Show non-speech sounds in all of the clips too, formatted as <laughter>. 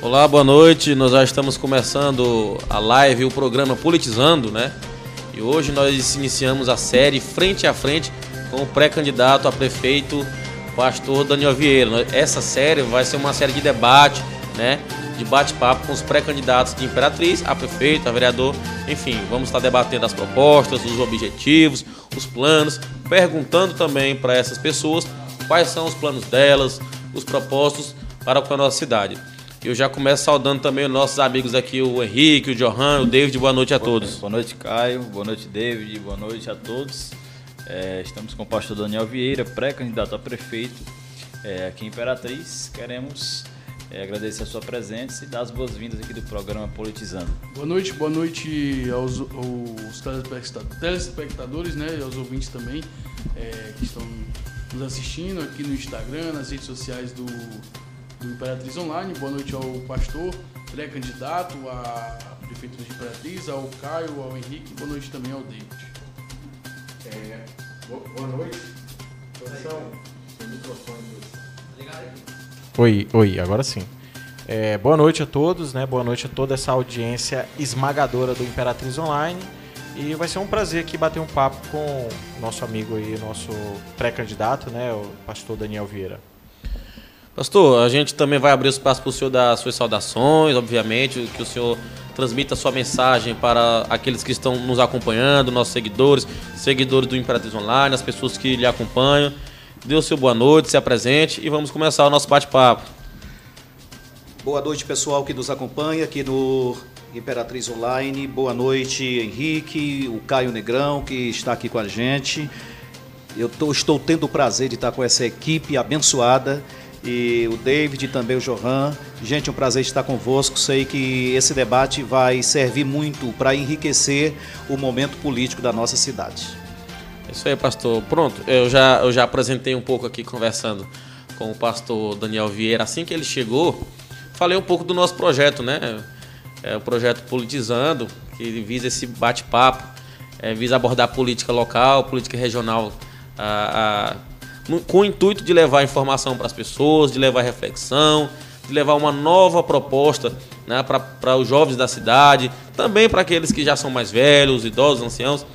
Olá, boa noite. Nós já estamos começando a live, o programa Politizando, né? E hoje nós iniciamos a série Frente a Frente com o pré-candidato a prefeito, pastor Daniel Vieira. Essa série vai ser uma série de debate, né? De bate-papo com os pré-candidatos de Imperatriz, a prefeito, a vereador, enfim, vamos estar debatendo as propostas, os objetivos, os planos, perguntando também para essas pessoas quais são os planos delas, os propósitos para com a nossa cidade. Eu já começo saudando também os nossos amigos aqui, o Henrique, o Johan, o David. Boa noite a todos. Boa noite, Caio. Boa noite, David. Boa noite a todos. É, estamos com o pastor Daniel Vieira, pré-candidato a prefeito é, aqui em Imperatriz. Queremos é, agradecer a sua presença e dar as boas-vindas aqui do programa Politizando. Boa noite, boa noite aos, aos telespectadores né, e aos ouvintes também é, que estão nos assistindo aqui no Instagram, nas redes sociais do do Imperatriz Online. Boa noite ao pastor, pré-candidato à Prefeitura de Imperatriz, ao Caio, ao Henrique. Boa noite também ao David. É, boa noite. Oi, oi, agora sim. É, boa noite a todos, né? Boa noite a toda essa audiência esmagadora do Imperatriz Online. E vai ser um prazer aqui bater um papo com o nosso amigo aí, nosso pré-candidato, né? O pastor Daniel Vieira. Pastor, a gente também vai abrir espaço para o senhor dar suas saudações, obviamente, que o senhor transmita a sua mensagem para aqueles que estão nos acompanhando, nossos seguidores, seguidores do Imperatriz Online, as pessoas que lhe acompanham. Dê o seu boa noite, se apresente e vamos começar o nosso bate-papo. Boa noite, pessoal que nos acompanha aqui no Imperatriz Online. Boa noite, Henrique, o Caio Negrão, que está aqui com a gente. Eu tô, estou tendo o prazer de estar com essa equipe abençoada e o David e também o Johan. Gente, um prazer estar convosco. Sei que esse debate vai servir muito para enriquecer o momento político da nossa cidade. É isso aí, pastor. Pronto, eu já, eu já apresentei um pouco aqui conversando com o pastor Daniel Vieira. Assim que ele chegou, falei um pouco do nosso projeto, né? É o projeto Politizando, que visa esse bate-papo, é, visa abordar política local, política regional. A, a com o intuito de levar informação para as pessoas, de levar reflexão, de levar uma nova proposta né, para os jovens da cidade, também para aqueles que já são mais velhos, idosos, anciãos.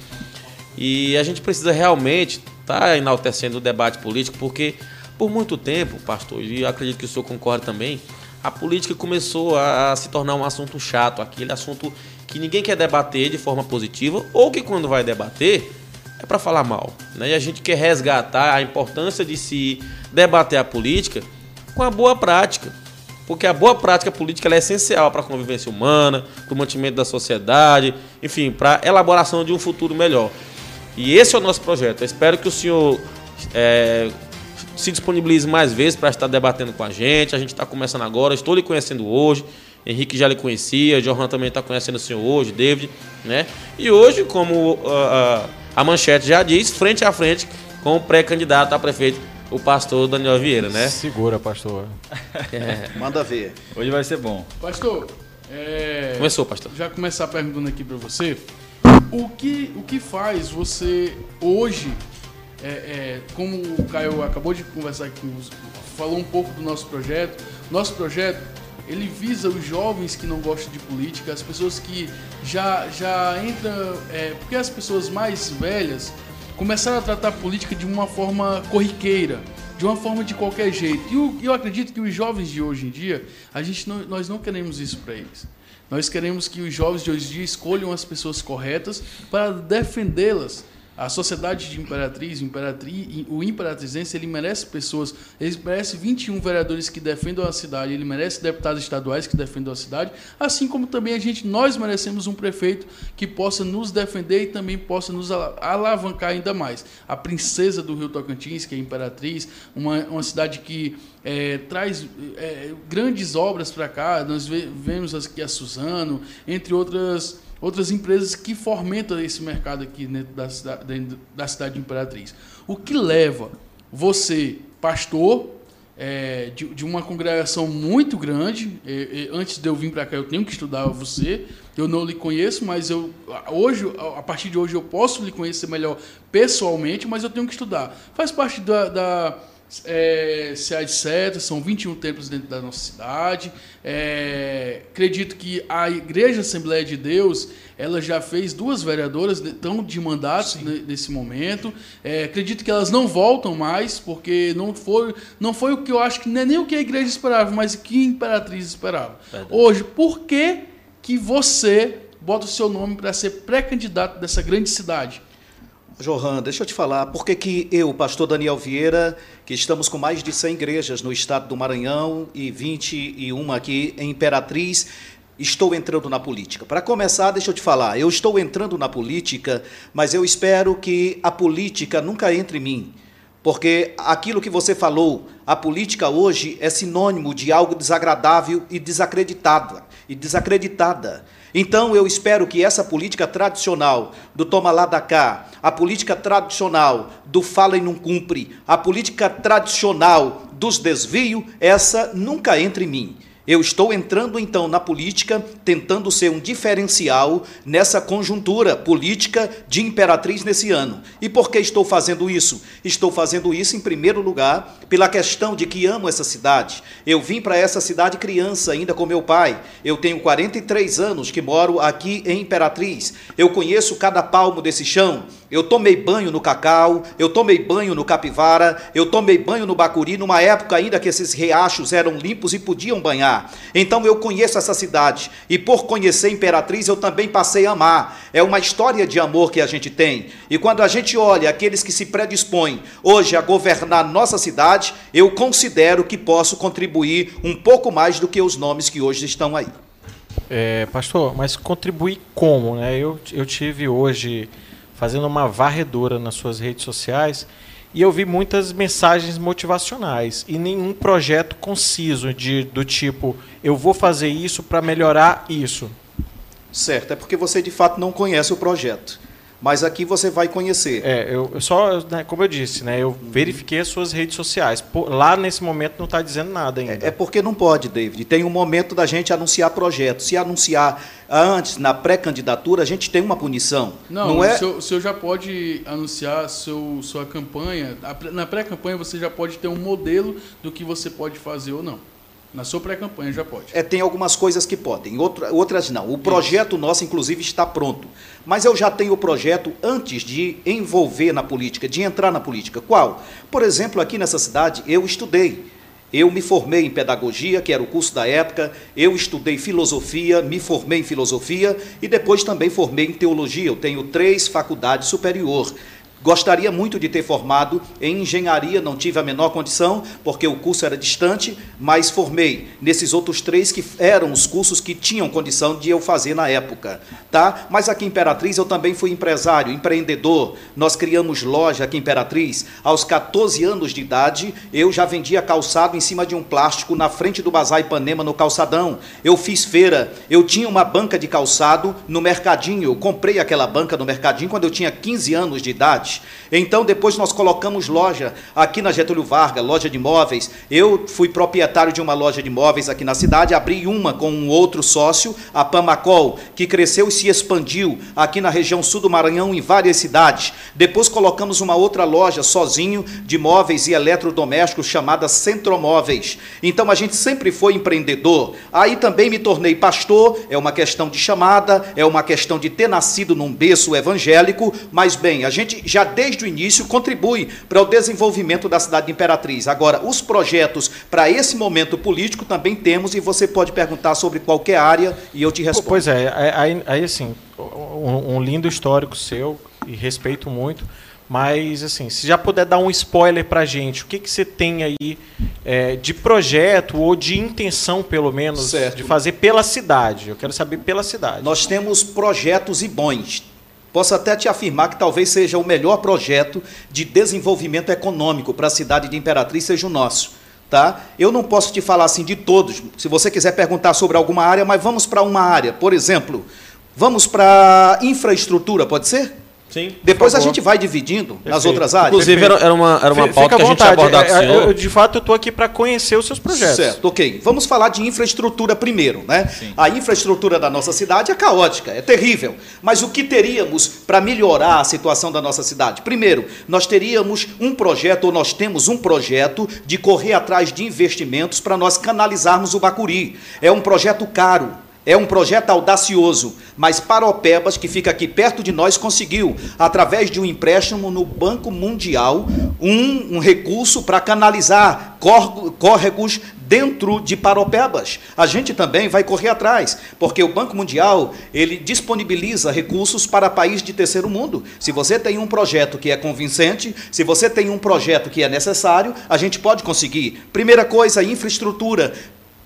E a gente precisa realmente estar tá enaltecendo o debate político, porque por muito tempo, pastor, e acredito que o senhor concorda também, a política começou a se tornar um assunto chato, aquele assunto que ninguém quer debater de forma positiva, ou que quando vai debater é para falar mal. Né? E a gente quer resgatar a importância de se debater a política com a boa prática. Porque a boa prática política é essencial para a convivência humana, para o mantimento da sociedade, enfim, para a elaboração de um futuro melhor. E esse é o nosso projeto. Eu espero que o senhor é, se disponibilize mais vezes para estar debatendo com a gente. A gente está começando agora, estou lhe conhecendo hoje. Henrique já lhe conhecia, Johan também está conhecendo o senhor hoje, David, né? E hoje, como uh, uh, a manchete já diz, frente a frente com o pré-candidato a prefeito, o pastor Daniel Vieira, né? Segura, pastor. É. Manda ver. Hoje vai ser bom. Pastor, é... começou, pastor. Já começar perguntando aqui para você, o que, o que faz você hoje, é, é, como o Caio acabou de conversar aqui, falou um pouco do nosso projeto, nosso projeto ele visa os jovens que não gostam de política, as pessoas que já, já entram. É, porque as pessoas mais velhas começaram a tratar a política de uma forma corriqueira, de uma forma de qualquer jeito. E eu, eu acredito que os jovens de hoje em dia, a gente não, nós não queremos isso para eles. Nós queremos que os jovens de hoje em dia escolham as pessoas corretas para defendê-las a sociedade de Imperatriz, Imperatriz, o Imperatrizense, ele merece pessoas, ele merece 21 vereadores que defendam a cidade, ele merece deputados estaduais que defendam a cidade, assim como também a gente, nós merecemos um prefeito que possa nos defender e também possa nos alavancar ainda mais. A princesa do Rio Tocantins, que é Imperatriz, uma, uma cidade que é, traz é, grandes obras para cá, nós vemos aqui a Suzano, entre outras outras empresas que fomentam esse mercado aqui dentro da cidade, dentro da cidade de Imperatriz. O que leva você, pastor, é, de, de, uma congregação muito grande. É, é, antes de eu vir para cá, eu tenho que estudar você. Eu não lhe conheço, mas eu hoje, a partir de hoje, eu posso lhe conhecer melhor pessoalmente, mas eu tenho que estudar. Faz parte da, da é, se há de certo, são 21 templos dentro da nossa cidade. É, acredito que a Igreja Assembleia de Deus ela já fez duas vereadoras tão de mandatos nesse momento. É, acredito que elas não voltam mais, porque não foi, não foi o que eu acho que é nem o que a igreja esperava, mas o que a Imperatriz esperava. Verdade. Hoje, por que, que você bota o seu nome para ser pré-candidato dessa grande cidade? Johan, deixa eu te falar, por que, que eu, pastor Daniel Vieira, que estamos com mais de 100 igrejas no estado do Maranhão e 21 aqui em Imperatriz, estou entrando na política? Para começar, deixa eu te falar, eu estou entrando na política, mas eu espero que a política nunca entre em mim. Porque aquilo que você falou, a política hoje é sinônimo de algo desagradável e desacreditada. E desacreditada. Então eu espero que essa política tradicional do toma lá da cá, a política tradicional do fala e não cumpre, a política tradicional dos desvios, essa nunca entre em mim. Eu estou entrando então na política, tentando ser um diferencial nessa conjuntura política de imperatriz nesse ano. E por que estou fazendo isso? Estou fazendo isso, em primeiro lugar, pela questão de que amo essa cidade. Eu vim para essa cidade criança, ainda com meu pai. Eu tenho 43 anos que moro aqui em Imperatriz. Eu conheço cada palmo desse chão. Eu tomei banho no Cacau, eu tomei banho no Capivara, eu tomei banho no Bacuri, numa época ainda que esses riachos eram limpos e podiam banhar. Então eu conheço essa cidade e por conhecer Imperatriz eu também passei a amar. É uma história de amor que a gente tem. E quando a gente olha aqueles que se predispõem hoje a governar nossa cidade, eu considero que posso contribuir um pouco mais do que os nomes que hoje estão aí. É, pastor, mas contribuir como? Né? Eu, eu tive hoje fazendo uma varredura nas suas redes sociais e eu vi muitas mensagens motivacionais e nenhum projeto conciso de, do tipo eu vou fazer isso para melhorar isso. Certo, é porque você de fato não conhece o projeto mas aqui você vai conhecer. É, eu, eu só, né, como eu disse, né, eu verifiquei as suas redes sociais. Por, lá nesse momento não está dizendo nada ainda. É, é, porque não pode, David. Tem um momento da gente anunciar projeto. Se anunciar antes, na pré-candidatura, a gente tem uma punição. Não, não é... o, senhor, o senhor já pode anunciar seu, sua campanha. Na pré-campanha você já pode ter um modelo do que você pode fazer ou não. Na sua pré-campanha já pode. É, tem algumas coisas que podem, outra, outras não. O projeto nosso, inclusive, está pronto. Mas eu já tenho o projeto antes de envolver na política, de entrar na política. Qual? Por exemplo, aqui nessa cidade, eu estudei. Eu me formei em pedagogia, que era o curso da época, eu estudei filosofia, me formei em filosofia e depois também formei em teologia. Eu tenho três faculdades superior. Gostaria muito de ter formado em engenharia, não tive a menor condição, porque o curso era distante, mas formei nesses outros três que eram os cursos que tinham condição de eu fazer na época. Tá? Mas aqui em Imperatriz eu também fui empresário, empreendedor. Nós criamos loja aqui em Imperatriz. Aos 14 anos de idade, eu já vendia calçado em cima de um plástico na frente do Bazar Ipanema, no calçadão. Eu fiz feira, eu tinha uma banca de calçado no mercadinho. Eu comprei aquela banca no mercadinho quando eu tinha 15 anos de idade. Então, depois nós colocamos loja aqui na Getúlio Vargas, loja de móveis. Eu fui proprietário de uma loja de móveis aqui na cidade, abri uma com um outro sócio, a Pamacol, que cresceu e se expandiu aqui na região sul do Maranhão, em várias cidades. Depois colocamos uma outra loja sozinho de móveis e eletrodomésticos chamada Centromóveis. Então, a gente sempre foi empreendedor. Aí também me tornei pastor, é uma questão de chamada, é uma questão de ter nascido num berço evangélico, mas bem, a gente já desde o início contribui para o desenvolvimento da cidade de Imperatriz. Agora, os projetos para esse momento político também temos e você pode perguntar sobre qualquer área e eu te respondo. Pois é, aí, aí assim, um, lindo histórico seu e respeito muito. Mas, assim, se já puder dar um spoiler para gente, o que, que você tem aí é, de projeto ou de intenção, pelo menos, certo. de fazer pela cidade? Eu quero saber pela cidade. Nós temos projetos e bons. Posso até te afirmar que talvez seja o melhor projeto de desenvolvimento econômico para a cidade de Imperatriz seja o nosso. Tá? Eu não posso te falar assim de todos. Se você quiser perguntar sobre alguma área, mas vamos para uma área. Por exemplo, vamos para infraestrutura, pode ser? Sim, Depois a gente vai dividindo nas Perfeito. outras áreas. Inclusive, era, era uma, era uma Fica pauta que a gente abordar com o É, senhor. eu, de fato, eu estou aqui para conhecer os seus projetos. Certo, ok. Vamos falar de infraestrutura primeiro, né? A infraestrutura da nossa cidade é caótica, é terrível. Mas o que teríamos para melhorar a situação da nossa cidade? Primeiro, nós teríamos um projeto, ou nós temos um projeto de correr atrás de investimentos para nós canalizarmos o Bacuri. É um projeto caro. É um projeto audacioso, mas Paropebas, que fica aqui perto de nós, conseguiu, através de um empréstimo no Banco Mundial, um, um recurso para canalizar córregos dentro de Paropebas. A gente também vai correr atrás, porque o Banco Mundial ele disponibiliza recursos para países de terceiro mundo. Se você tem um projeto que é convincente, se você tem um projeto que é necessário, a gente pode conseguir. Primeira coisa, infraestrutura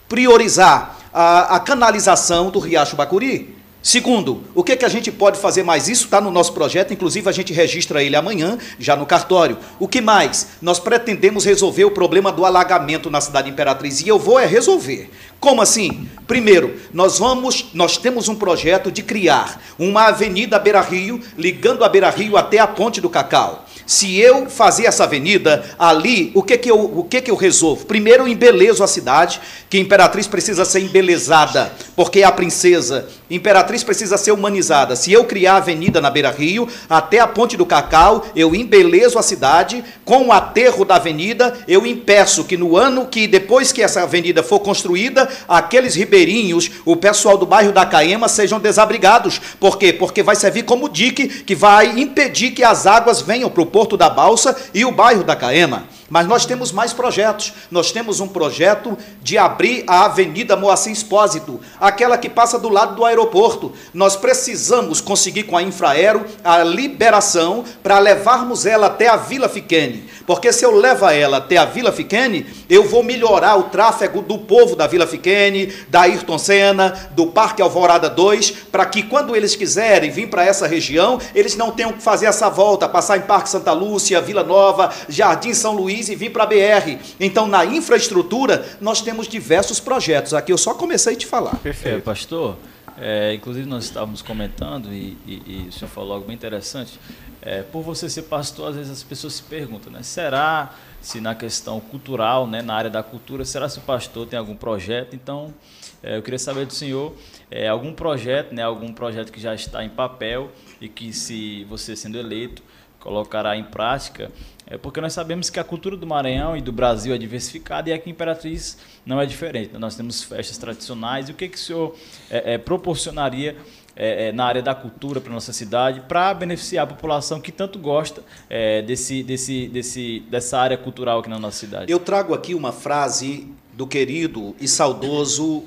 priorizar a, a canalização do Riacho Bacuri. Segundo, o que, que a gente pode fazer mais? Isso está no nosso projeto, inclusive a gente registra ele amanhã, já no cartório. O que mais? Nós pretendemos resolver o problema do alagamento na cidade Imperatriz e eu vou é resolver. Como assim? Primeiro, nós vamos, nós temos um projeto de criar uma avenida Beira Rio, ligando a Beira Rio até a Ponte do Cacau. Se eu fazer essa avenida ali, o que que eu, o que que eu resolvo? Primeiro, eu embelezo a cidade, que Imperatriz precisa ser embelezada, porque é a princesa. Imperatriz precisa ser humanizada. Se eu criar a avenida na Beira Rio, até a Ponte do Cacau, eu embelezo a cidade, com o aterro da avenida, eu impeço que no ano que, depois que essa avenida for construída, aqueles ribeirinhos, o pessoal do bairro da Caema, sejam desabrigados. Por quê? Porque vai servir como dique que vai impedir que as águas venham para o Porto da Balsa e o bairro da Caema. Mas nós temos mais projetos. Nós temos um projeto de abrir a Avenida Moacir Expósito, aquela que passa do lado do aeroporto. Nós precisamos conseguir com a Infraero a liberação para levarmos ela até a Vila Fiquene. Porque se eu levar ela até a Vila Fiquene, eu vou melhorar o tráfego do povo da Vila Fiquene, da Ayrton Senna, do Parque Alvorada 2, para que quando eles quiserem vir para essa região, eles não tenham que fazer essa volta, passar em Parque Santa Lúcia, Vila Nova, Jardim São Luís e vir para a BR. Então, na infraestrutura, nós temos diversos projetos. Aqui eu só comecei a te falar. É, pastor, é, inclusive nós estávamos comentando, e, e- e o senhor falou algo bem interessante, é, por você ser pastor, às vezes as pessoas se perguntam, né, será se na questão cultural, né, na área da cultura, será se o pastor tem algum projeto? Então, é, eu queria saber do senhor, é, algum projeto, né, algum projeto que já está em papel e que se você sendo eleito, colocará em prática, é porque nós sabemos que a cultura do Maranhão e do Brasil é diversificada e aqui em Imperatriz não é diferente. Nós temos festas tradicionais. E o que, que o senhor é, é, proporcionaria é, é, na área da cultura para nossa cidade para beneficiar a população que tanto gosta é, desse, desse, desse, dessa área cultural aqui na nossa cidade? Eu trago aqui uma frase do querido e saudoso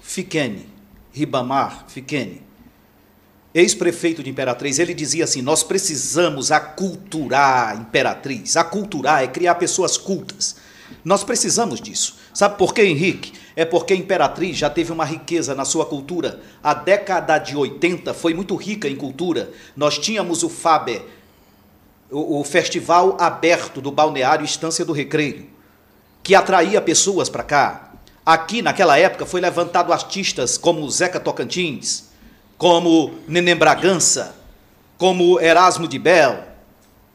Fiquene, Ribamar Fiquene, ex-prefeito de Imperatriz. Ele dizia assim: Nós precisamos aculturar Imperatriz. Aculturar é criar pessoas cultas. Nós precisamos disso. Sabe por quê, Henrique? É porque Imperatriz já teve uma riqueza na sua cultura. A década de 80 foi muito rica em cultura. Nós tínhamos o FABER, o, o Festival Aberto do Balneário Estância do Recreio, que atraía pessoas para cá. Aqui, naquela época, foi levantado artistas como Zeca Tocantins, como Neném Bragança, como Erasmo de Bel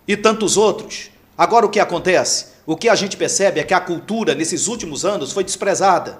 e tantos outros. Agora, o que acontece? O que a gente percebe é que a cultura, nesses últimos anos, foi desprezada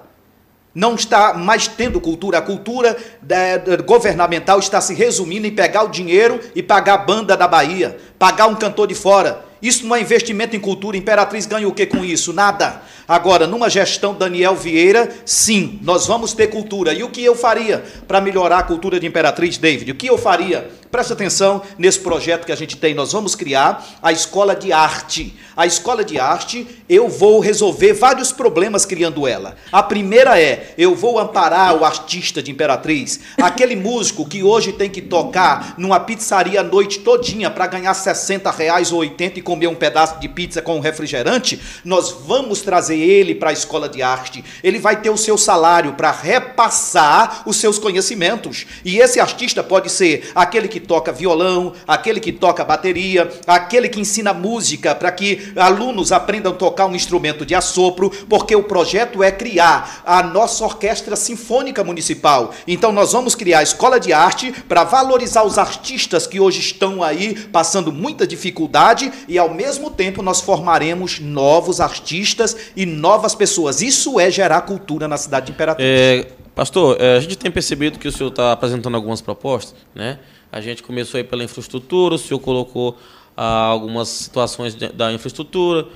não está mais tendo cultura. A cultura da- da- governamental está se resumindo em pegar o dinheiro e pagar a banda da Bahia, pagar um cantor de fora. Isso não é investimento em cultura. Imperatriz ganha o que com isso? Nada. Agora, numa gestão Daniel Vieira, sim, nós vamos ter cultura. E o que eu faria para melhorar a cultura de Imperatriz, David? O que eu faria? Presta atenção nesse projeto que a gente tem. Nós vamos criar a escola de arte. A escola de arte, eu vou resolver vários problemas criando ela. A primeira é, eu vou amparar o artista de Imperatriz, aquele músico que hoje tem que tocar numa pizzaria a noite todinha para ganhar 60 reais ou 80 e comer um pedaço de pizza com um refrigerante, nós vamos trazer ele para a escola de arte. Ele vai ter o seu salário para repassar os seus conhecimentos. E esse artista pode ser aquele que toca violão, aquele que toca bateria, aquele que ensina música para que alunos aprendam a tocar um instrumento de assopro, porque o projeto é criar a nossa orquestra sinfônica municipal. Então nós vamos criar a escola de arte para valorizar os artistas que hoje estão aí passando muita dificuldade e ao mesmo tempo nós formaremos novos artistas e novas pessoas. Isso é gerar cultura na cidade de Imperatriz. É, pastor, é, a gente tem percebido que o senhor está apresentando algumas propostas, né? A gente começou aí pela infraestrutura, o senhor colocou ah, algumas situações da infraestrutura,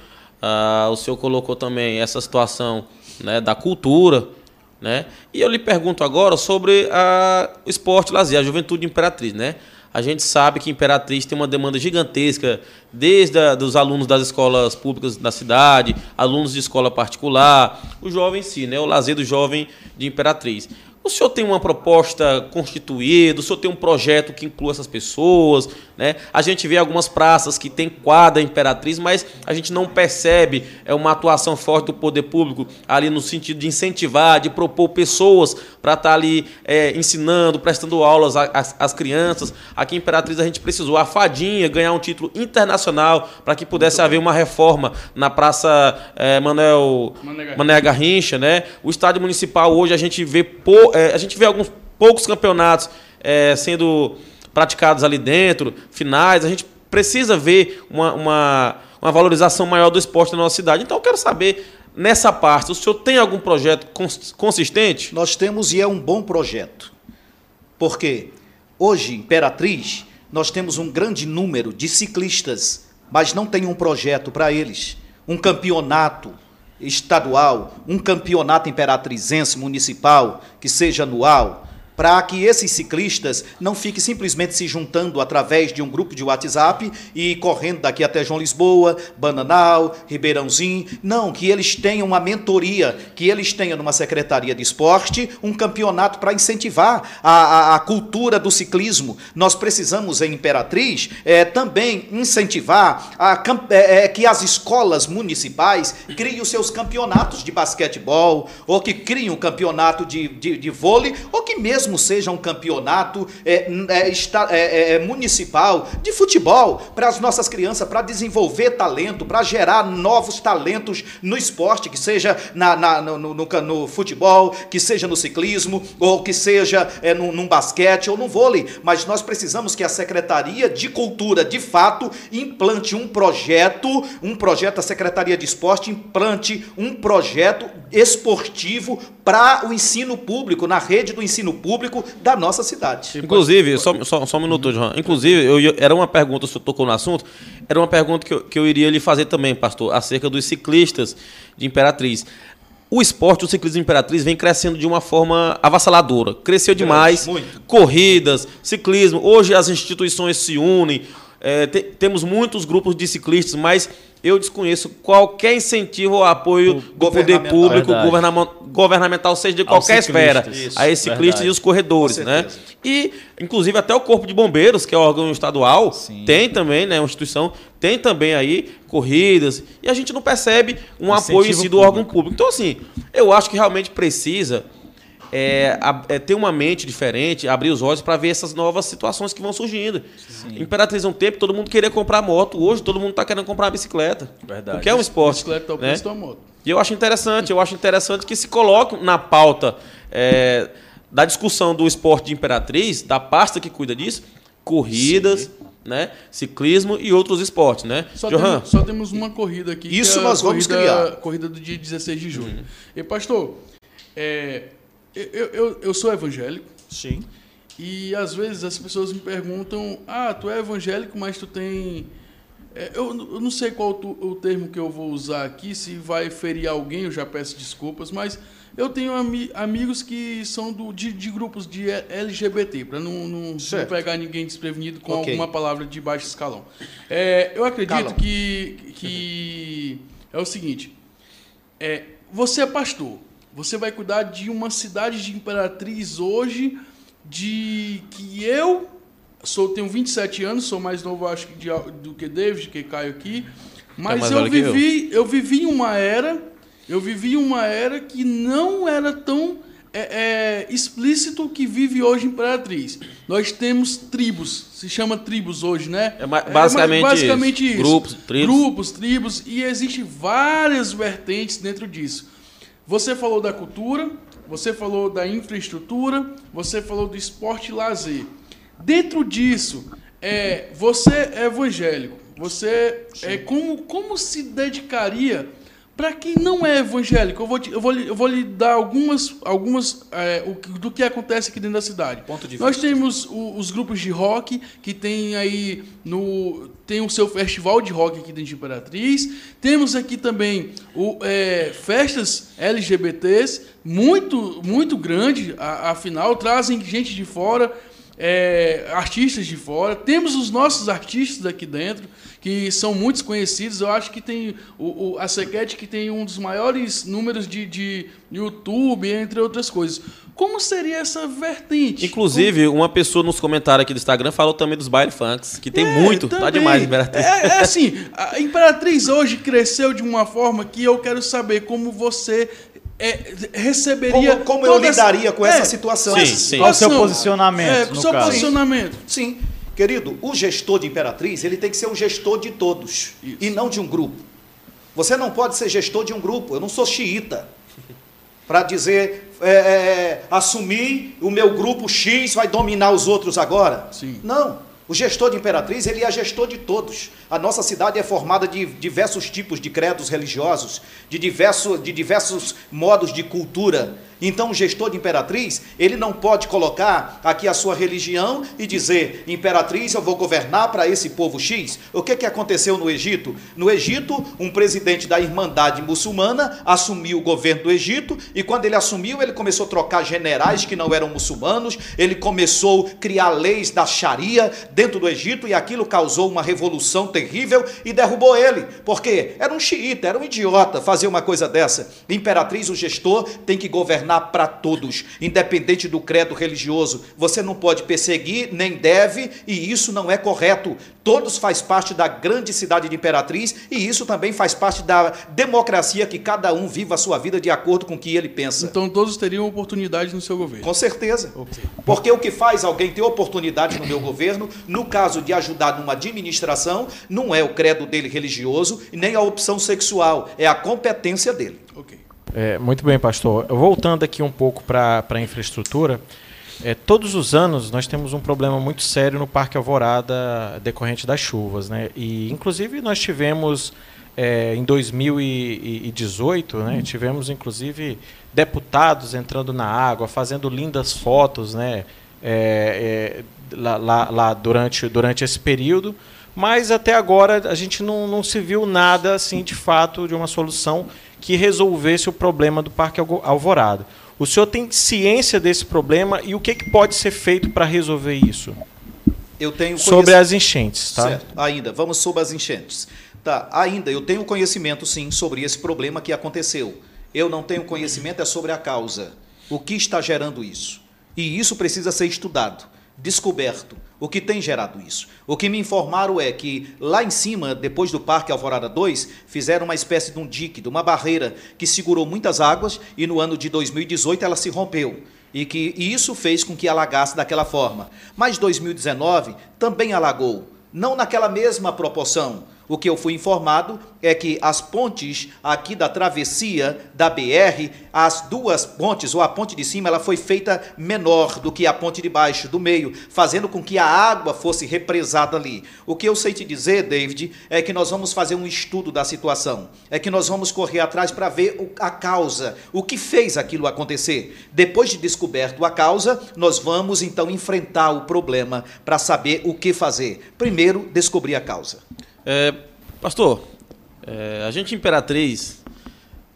ah, o senhor colocou também essa situação né, da cultura, né? E eu lhe pergunto agora sobre a, o esporte lazer, a juventude imperatriz, né? A gente sabe que Imperatriz tem uma demanda gigantesca, desde a, dos alunos das escolas públicas da cidade, alunos de escola particular, o jovem em si, né? O lazer do jovem de Imperatriz. O senhor tem uma proposta constituída, o senhor tem um projeto que inclua essas pessoas, né? A gente vê algumas praças que tem quadra imperatriz, mas a gente não percebe é uma atuação forte do poder público ali no sentido de incentivar, de propor pessoas para estar ali é, ensinando, prestando aulas às, crianças. Aqui em Imperatriz a gente precisou a Fadinha ganhar um título internacional para que pudesse haver uma reforma na Praça é, Manuel Mané Garrincha. Né? O estádio municipal hoje a gente vê pou- é, a gente vê alguns poucos campeonatos é, sendo praticados ali dentro, finais. A gente precisa ver uma, uma, uma valorização maior do esporte na nossa cidade. Então eu quero saber nessa parte, o senhor tem algum projeto cons- consistente? Nós temos e é um bom projeto. Porque hoje, Imperatriz, nós temos um grande número de ciclistas, mas não tem um projeto para eles. Um campeonato estadual, um campeonato imperatrizense municipal, que seja anual, para que esses ciclistas não fiquem simplesmente se juntando através de um grupo de WhatsApp e correndo daqui até João Lisboa, Bananal, Ribeirãozinho. Não, que eles tenham uma mentoria, que eles tenham numa secretaria de esporte um campeonato para incentivar a, a- a cultura do ciclismo. Nós precisamos, em Imperatriz, eh, também incentivar a eh, eh, que as escolas municipais criem os seus campeonatos de basquetebol, ou que criem um campeonato de, de, de vôlei, ou que mesmo seja um campeonato eh, n- eh, esta- eh, eh, municipal de futebol para as nossas crianças, para desenvolver talento, para gerar novos talentos no esporte, que seja na, na- no, no- no no futebol, que seja no ciclismo, ou que seja eh, num, num basquete ou no vôlei. Mas nós precisamos que a Secretaria de Cultura, de fato, implante um projeto, um projeto, a Secretaria de Esporte implante um projeto esportivo para o ensino público, na rede do ensino público da nossa cidade. Inclusive, só, só, só um minuto, João. Inclusive, eu, era uma pergunta, o senhor tocou no assunto, era uma pergunta que eu, que eu iria lhe fazer também, pastor, acerca dos ciclistas de Imperatriz. O esporte, o ciclismo de Imperatriz, vem crescendo de uma forma avassaladora. Cresceu demais. muito. Corridas, ciclismo. Hoje as instituições se unem. é, te- temos muitos grupos de ciclistas, mas eu desconheço qualquer incentivo ou apoio do poder governamental. público, Verdade. governama- governamental, seja de qualquer esfera, a esses ciclistas e os corredores, né? E, inclusive, até o Corpo de Bombeiros, que é órgão estadual, Sim. tem também, né? Uma instituição, tem também aí corridas, e a gente não percebe um Incentivo apoio em si do público. órgão público. Então, assim, eu acho que realmente precisa é, a- é, ter uma mente diferente, abrir os olhos para ver essas novas situações que vão surgindo. Imperatriz um tempo, todo mundo queria comprar moto, hoje todo mundo está querendo comprar bicicleta. Verdade. Porque é um esporte. Bicicleta tá o né? preço da moto. E eu acho interessante, eu acho interessante que se coloque na pauta é, da discussão do esporte de Imperatriz, da pasta que cuida disso, corridas, né, ciclismo e outros esportes, né? Só, Johan, temos, só temos uma corrida aqui. Isso que é a nós vamos corrida, criar. Corrida do dia 16 de junho. Uhum. E, pastor, é, eu, eu, eu sou evangélico Sim. e às vezes as pessoas me perguntam: Ah, tu é evangélico, mas tu tem. É, eu, eu não sei qual tu- o termo que eu vou usar aqui, se vai ferir alguém, eu já peço desculpas, mas eu tenho ami- amigos que são do, de, de grupos de LGBT, para não, não, não pegar ninguém desprevenido com Ok. alguma palavra de baixo escalão. É, eu acredito Calão. que, que é o seguinte: é, você é pastor, você vai cuidar de uma cidade de imperatriz hoje, de que eu sou, tenho 27 anos, sou mais novo, acho que, de- do que David, que Caio aqui. Mas mais eu que eu. vivi, eu vivi uma era, eu vivi uma era que não era tão é, é, explícito que vive hoje Imperatriz. Nós temos tribos, se chama tribos hoje, né? É basicamente basicamente isso. isso. Grupos, tribos. Grupos, tribos, e existem várias vertentes dentro disso. Você falou da cultura, você falou da infraestrutura, você falou do esporte e lazer. Dentro disso, é, você é evangélico. Você é como, como se dedicaria para quem não é evangélico? Eu vou, te- eu vou, lhe- eu vou lhe dar algumas, algumas é, o do que acontece aqui dentro da cidade. Ponto de Nós temos o- os grupos de rock que tem aí no tem o seu festival de rock aqui dentro de Imperatriz. Temos aqui também o, é, festas LGBTs muito muito grande, a- afinal trazem gente de fora, é, artistas de fora. Temos os nossos artistas aqui dentro que são muito conhecidos. Eu acho que tem o, o- a Sequete que tem um dos maiores números de, de YouTube, entre outras coisas. Como seria essa vertente? Inclusive, uma pessoa nos comentários aqui do Instagram falou também dos baile funks, que tem É, muito, tá também. demais, Imperatriz. É, é assim, a Imperatriz hoje cresceu de uma forma que eu quero saber como você é, receberia. Como- como eu toda essa- lidaria com essa situação? Sim, sim. Qual o seu posicionamento, É, no seu caso? posicionamento. Sim, querido, o gestor de Imperatriz, ele tem que ser um gestor de todos Isso. e não de um grupo. Você não pode ser gestor de um grupo. Eu não sou xiita <laughs> para dizer, é, é, assumir o meu grupo X vai dominar os outros agora. Sim. Não. O gestor de Imperatriz, ele é gestor de todos. A nossa cidade é formada de diversos tipos de credos religiosos, de, diverso, de diversos modos de cultura. Então, o gestor de Imperatriz, ele não pode colocar aqui a sua religião e dizer, Imperatriz, eu vou governar para esse povo X. O que, que aconteceu no Egito? No Egito, um presidente da Irmandade Muçulmana assumiu o governo do Egito e quando ele assumiu, ele começou a trocar generais que não eram muçulmanos, ele começou a criar leis da Sharia dentro do Egito e aquilo causou uma revolução terrível e derrubou ele, porque era um xiita, era um idiota fazer uma coisa dessa. Imperatriz, o gestor, tem que governar para todos, independente do credo religioso. Você não pode perseguir, nem deve, e isso não é correto. Todos faz parte da grande cidade de Imperatriz e isso também faz parte da democracia que cada um viva a sua vida de acordo com o que ele pensa. Então todos teriam oportunidade no seu governo. Com certeza. Porque o que faz alguém ter oportunidade no meu governo, no caso de ajudar numa administração, não é o credo dele religioso e nem a opção sexual, é a competência dele. Ok. É, muito bem, pastor. Voltando aqui um pouco para a infraestrutura, é, todos os anos nós temos um problema muito sério no Parque Alvorada decorrente das chuvas. Né? E, inclusive, nós tivemos é, em 2018, né, tivemos inclusive deputados entrando na água, fazendo lindas fotos né, é, é, lá, lá- lá durante, durante esse período. Mas até agora a gente não, não se viu nada assim de fato de uma solução que resolvesse o problema do Parque Alvorada. O senhor tem ciência desse problema e o que, que pode ser feito para resolver isso? Eu tenho Sobre as enchentes, tá? Certo. Ainda, vamos sobre as enchentes. Tá, ainda eu tenho conhecimento sim sobre esse problema que aconteceu. Eu não tenho conhecimento é sobre a causa. O que está gerando isso? E isso precisa ser estudado, descoberto. O que tem gerado isso? O que me informaram é que lá em cima, depois do Parque Alvorada 2, fizeram uma espécie de um dique, de uma barreira que segurou muitas águas e no ano de 2018 ela se rompeu. E que e isso fez com que alagasse daquela forma. Mas 2019 também alagou, não naquela mesma proporção. O que eu fui informado é que as pontes aqui da travessia da BR, as duas pontes, ou a ponte de cima, ela foi feita menor do que a ponte de baixo, do meio, fazendo com que a água fosse represada ali. O que eu sei te dizer, David, é que nós vamos fazer um estudo da situação. É que nós vamos correr atrás para ver a causa, o que fez aquilo acontecer. Depois de descoberto a causa, nós vamos então enfrentar o problema para saber o que fazer. Primeiro, descobrir a causa. É, pastor, é, a gente Imperatriz,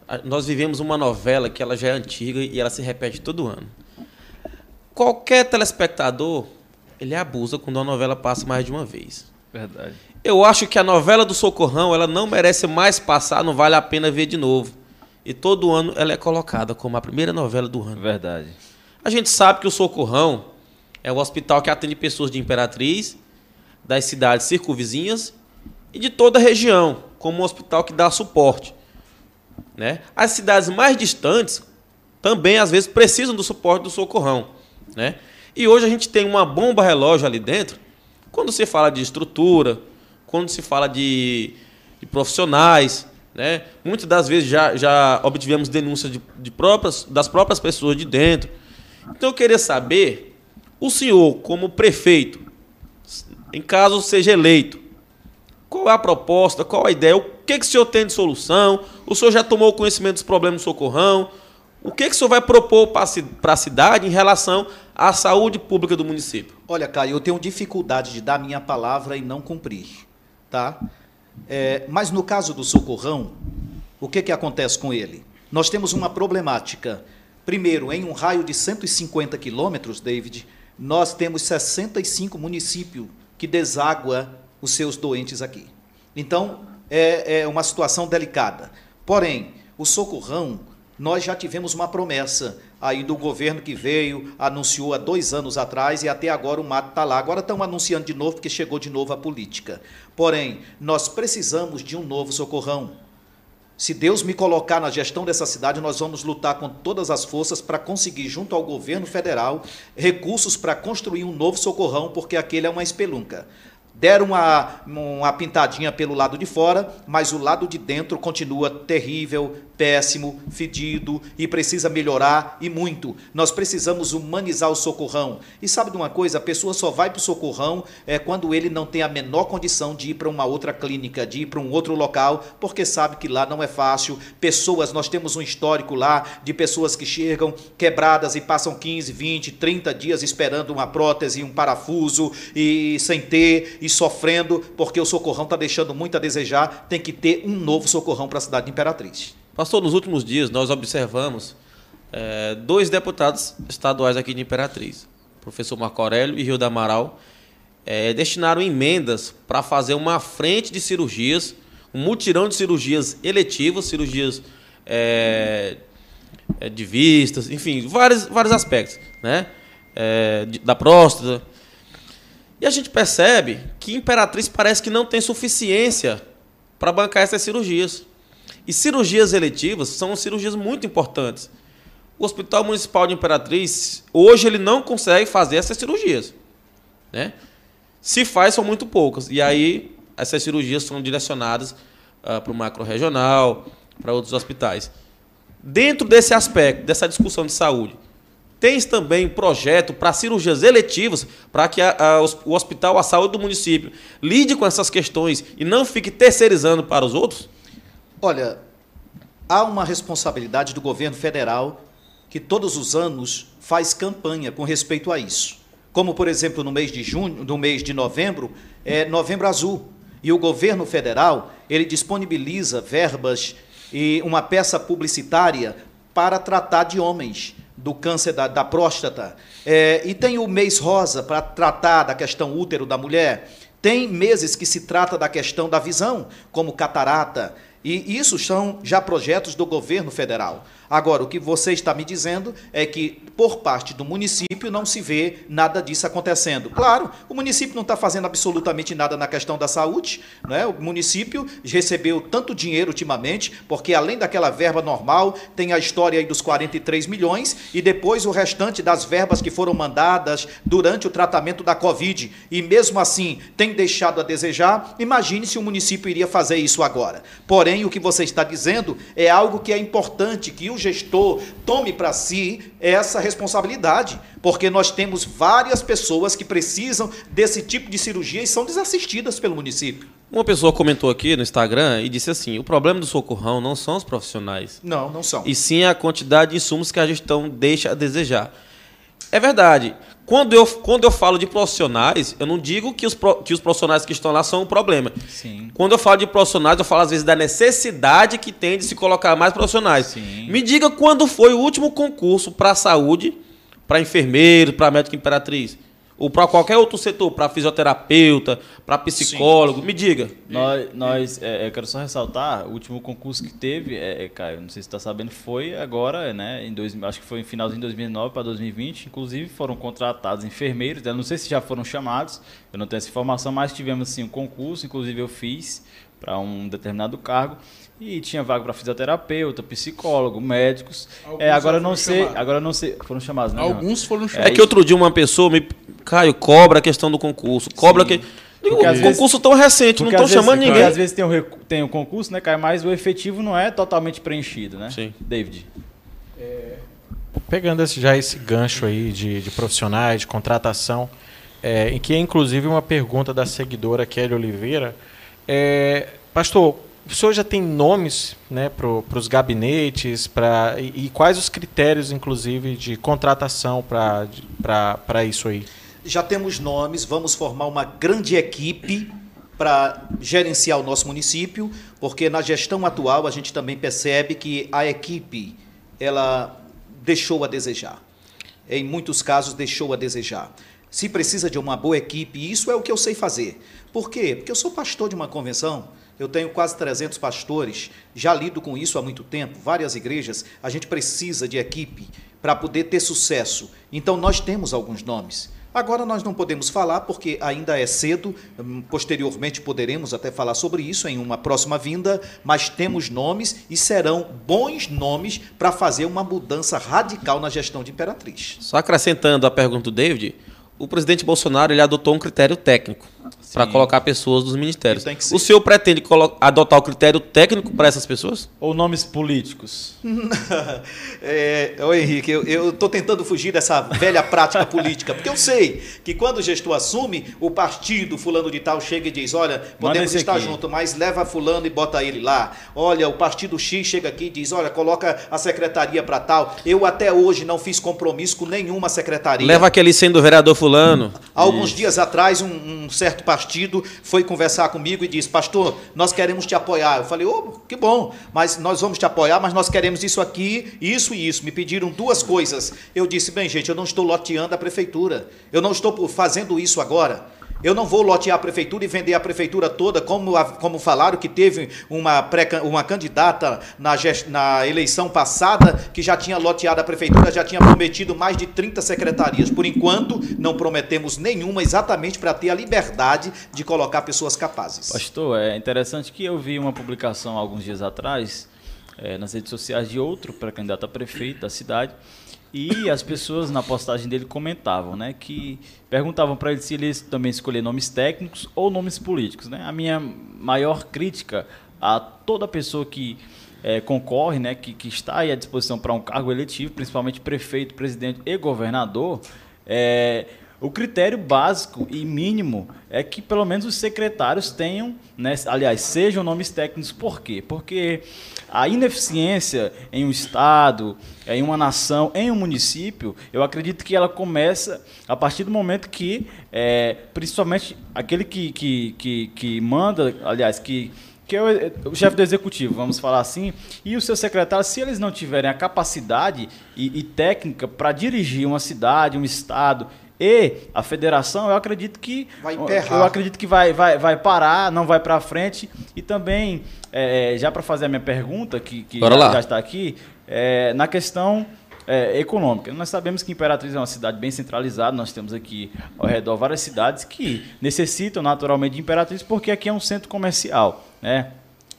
a- nós vivemos uma novela que ela já é antiga e ela se repete todo ano. Qualquer telespectador, ele abusa quando a novela passa mais de uma vez. Verdade. Eu acho que a novela do Socorrão, ela não merece mais passar, não vale a pena ver de novo. E todo ano ela é colocada como a primeira novela do ano. Verdade. A gente sabe que o Socorrão É o hospital que atende pessoas de Imperatriz, das cidades circunvizinhas e de toda a região, como um hospital que dá suporte. Né? As cidades mais distantes também, às vezes, precisam do suporte do socorrão. Né? E hoje a gente tem uma bomba relógio ali dentro. Quando se fala de estrutura, quando se fala de, de profissionais, né? muitas das vezes já, já obtivemos denúncias de, de próprias, das próprias pessoas de dentro. Então eu queria saber, o senhor, como prefeito, em caso seja eleito, qual é a proposta, qual a ideia, o que, que o senhor tem de solução? O senhor já tomou conhecimento dos problemas do socorrão? O que, que o senhor vai propor para a cidade em relação à saúde pública do município? Olha, Caio, eu tenho dificuldade de dar minha palavra e não cumprir. Tá? É, mas no caso do socorrão, o que, que acontece com ele? Nós temos uma problemática. Primeiro, em um raio de 150 quilômetros, David, nós temos 65 municípios que deságua os seus doentes aqui. Então, é, é uma situação delicada. Porém, o socorrão, nós já tivemos uma promessa aí do governo que veio, anunciou há dois anos atrás e até agora o mato está lá. Agora estão anunciando de novo porque chegou de novo a política. Porém, nós precisamos de um novo socorrão. Se Deus me colocar na gestão dessa cidade, nós vamos lutar com todas as forças para conseguir, junto ao governo federal, recursos para construir um novo socorrão, porque aquele é uma espelunca. Deram uma, uma pintadinha pelo lado de fora, mas o lado de dentro continua terrível, péssimo, fedido e precisa melhorar e muito. Nós precisamos humanizar o socorrão. E sabe de uma coisa? A pessoa só vai para o socorrão é, quando ele não tem a menor condição de ir para uma outra clínica, de ir para um outro local, porque sabe que lá não é fácil. Pessoas, nós temos um histórico lá de pessoas que chegam quebradas e passam 15, 20, 30 dias esperando uma prótese, um parafuso e sem ter e sofrendo, porque o socorrão está deixando muito a desejar. Tem que ter um novo socorrão para a cidade de Imperatriz. Pastor, nos últimos dias nós observamos é, dois deputados estaduais aqui de Imperatriz, professor Marco Aurélio e Rio da Amaral, é, destinaram emendas para fazer uma frente de cirurgias, um mutirão de cirurgias eletivas, cirurgias é, de vistas, enfim, vários, vários aspectos, né? É, da próstata, e a gente percebe que Imperatriz parece que não tem suficiência para bancar essas cirurgias. E cirurgias eletivas são cirurgias muito importantes. O Hospital Municipal de Imperatriz, hoje, ele não consegue fazer essas cirurgias. Né? Se faz, são muito poucas. E aí, essas cirurgias são direcionadas uh, para o macro-regional, para outros hospitais. Dentro desse aspecto, dessa discussão de saúde, Tens também projeto para cirurgias eletivas, para que a, a, o hospital, a saúde do município, lide com essas questões e não fique terceirizando para os outros? Olha, há uma responsabilidade do governo federal que todos os anos faz campanha com respeito a isso. Como, por exemplo, no mês de junho, no mês de novembro, é Novembro Azul. E o governo federal, ele disponibiliza verbas e uma peça publicitária para tratar de homens do câncer da, da próstata. É, e tem o mês rosa para tratar da questão útero da mulher. Tem meses que se trata da questão da visão, como catarata. E isso são já projetos do governo federal. Agora, o que você está me dizendo é que, por parte do município, não se vê nada disso acontecendo. Claro, o município não está fazendo absolutamente nada na questão da saúde. Né? O município recebeu tanto dinheiro ultimamente, porque além daquela verba normal, tem a história aí dos 43 milhões e depois o restante das verbas que foram mandadas durante o tratamento da Covid. E mesmo assim tem deixado a desejar. Imagine se o município iria fazer isso agora. Porém, o que você está dizendo é algo que é importante que o o gestor tome para si essa responsabilidade, porque nós temos várias pessoas que precisam desse tipo de cirurgia e são desassistidas pelo município. Uma pessoa comentou aqui no Instagram e disse assim: o problema do socorrão não são os profissionais. Não, não são. E sim a quantidade de insumos que a gestão deixa a desejar. É verdade. Quando eu, quando eu falo de profissionais, eu não digo que os, que os profissionais que estão lá são um problema. Sim. Quando eu falo de profissionais, eu falo às vezes da necessidade que tem de se colocar mais profissionais. Sim. Me diga quando foi o último concurso para a saúde, para enfermeiro, para médico imperatriz. Ou para qualquer outro setor, para fisioterapeuta, para psicólogo? Me diga. Nós, nós é, eu quero só ressaltar, o último concurso que teve, é, é, Caio, não sei se está sabendo, foi agora, né, em dois, acho que foi em final de 2009 para 2020, inclusive foram contratados enfermeiros, né, não sei se já foram chamados, eu não tenho essa informação, mas tivemos sim um concurso, inclusive eu fiz para um determinado cargo, e tinha vaga para fisioterapeuta, psicólogo, médicos. Alguns é, agora não sei, chamados. agora eu não sei, foram chamados, né? Alguns foram É chamados. que outro dia uma pessoa me. Caio, cobra a questão do concurso. Cobra que. Porque um vezes- concurso tão recente, não estão vezes- chamando porque ninguém. Às vezes tem o, recu- tem o concurso, né, Caio? Mas o efetivo não é totalmente preenchido, né? Sim. David. Pegando esse- já esse gancho aí de, de profissionais, de contratação, é, em que é inclusive uma pergunta da seguidora Kelly Oliveira. É, pastor, o senhor já tem nomes né, para os gabinetes pra, e, e quais os critérios, inclusive, de contratação para isso aí? Já temos nomes, vamos formar uma grande equipe para gerenciar o nosso município, porque na gestão atual a gente também percebe que a equipe ela deixou a desejar. Em muitos casos deixou a desejar. Se precisa de uma boa equipe, isso é o que eu sei fazer. Por quê? Porque eu sou pastor de uma convenção, eu tenho quase 300 pastores, já lido com isso há muito tempo, várias igrejas, a gente precisa de equipe para poder ter sucesso. Então nós temos alguns nomes. Agora nós não podemos falar porque ainda é cedo, hum, posteriormente poderemos até falar sobre isso em uma próxima vinda, mas temos nomes e serão bons nomes para fazer uma mudança radical na gestão de Imperatriz. Só acrescentando a pergunta do David, o presidente Bolsonaro ele adotou um critério técnico para colocar pessoas dos ministérios. O senhor pretende adotar o critério técnico para essas pessoas? Ou nomes políticos? <laughs> É, ô Henrique, eu estou tentando fugir dessa velha prática política, porque eu sei que quando o gestor assume, o partido fulano de tal chega e diz, olha, podemos estar aqui. junto, mas leva fulano e bota ele lá. Olha, o partido X chega aqui e diz, olha, coloca a secretaria para tal. Eu até hoje não fiz compromisso com nenhuma secretaria. Leva aquele sendo vereador fulano. Alguns dias atrás, um, um certo partido foi conversar comigo e disse: Pastor, nós queremos te apoiar. Eu falei: Ô, que bom, mas nós vamos te apoiar, mas nós queremos isso aqui, isso e isso. Me pediram duas coisas. Eu disse: Bem, gente, eu não estou loteando a prefeitura. Eu não estou fazendo isso agora. Eu não vou lotear a prefeitura e vender a prefeitura toda, como, a- como falaram que teve uma, pré, uma candidata na, gest- na eleição passada que já tinha loteado a prefeitura, já tinha prometido mais de 30 secretarias. Por enquanto, não prometemos nenhuma, exatamente para ter a liberdade de colocar pessoas capazes. Pastor, é interessante que eu vi uma publicação alguns dias atrás eh, nas redes sociais de outro pré-candidato a prefeito da cidade e as pessoas na postagem dele comentavam, né, que perguntavam para ele se ele também escolher nomes técnicos ou nomes políticos, né? A minha maior crítica a toda pessoa que eh, concorre, né, que, que está à disposição para um cargo eletivo, principalmente prefeito, presidente e governador, é, o critério básico e mínimo é que pelo menos os secretários tenham, né, aliás, sejam nomes técnicos. Por quê? Porque a ineficiência em um estado, em uma nação, em um município, eu acredito que ela começa a partir do momento que, é, principalmente aquele que, que, que, que manda, aliás, que que é o, o chefe do executivo, vamos falar assim, e os seus secretários, se eles não tiverem a capacidade e, e técnica para dirigir uma cidade, um estado e a federação, eu acredito que Vai emperrar. eu acredito que vai, vai, vai parar, não vai para frente. E também, é, já para fazer a minha pergunta, que, que já, lá. já está aqui, é, na questão é, econômica. Nós sabemos que Imperatriz é uma cidade bem centralizada, nós temos aqui ao redor várias cidades que necessitam naturalmente de Imperatriz, porque aqui é um centro comercial. Né?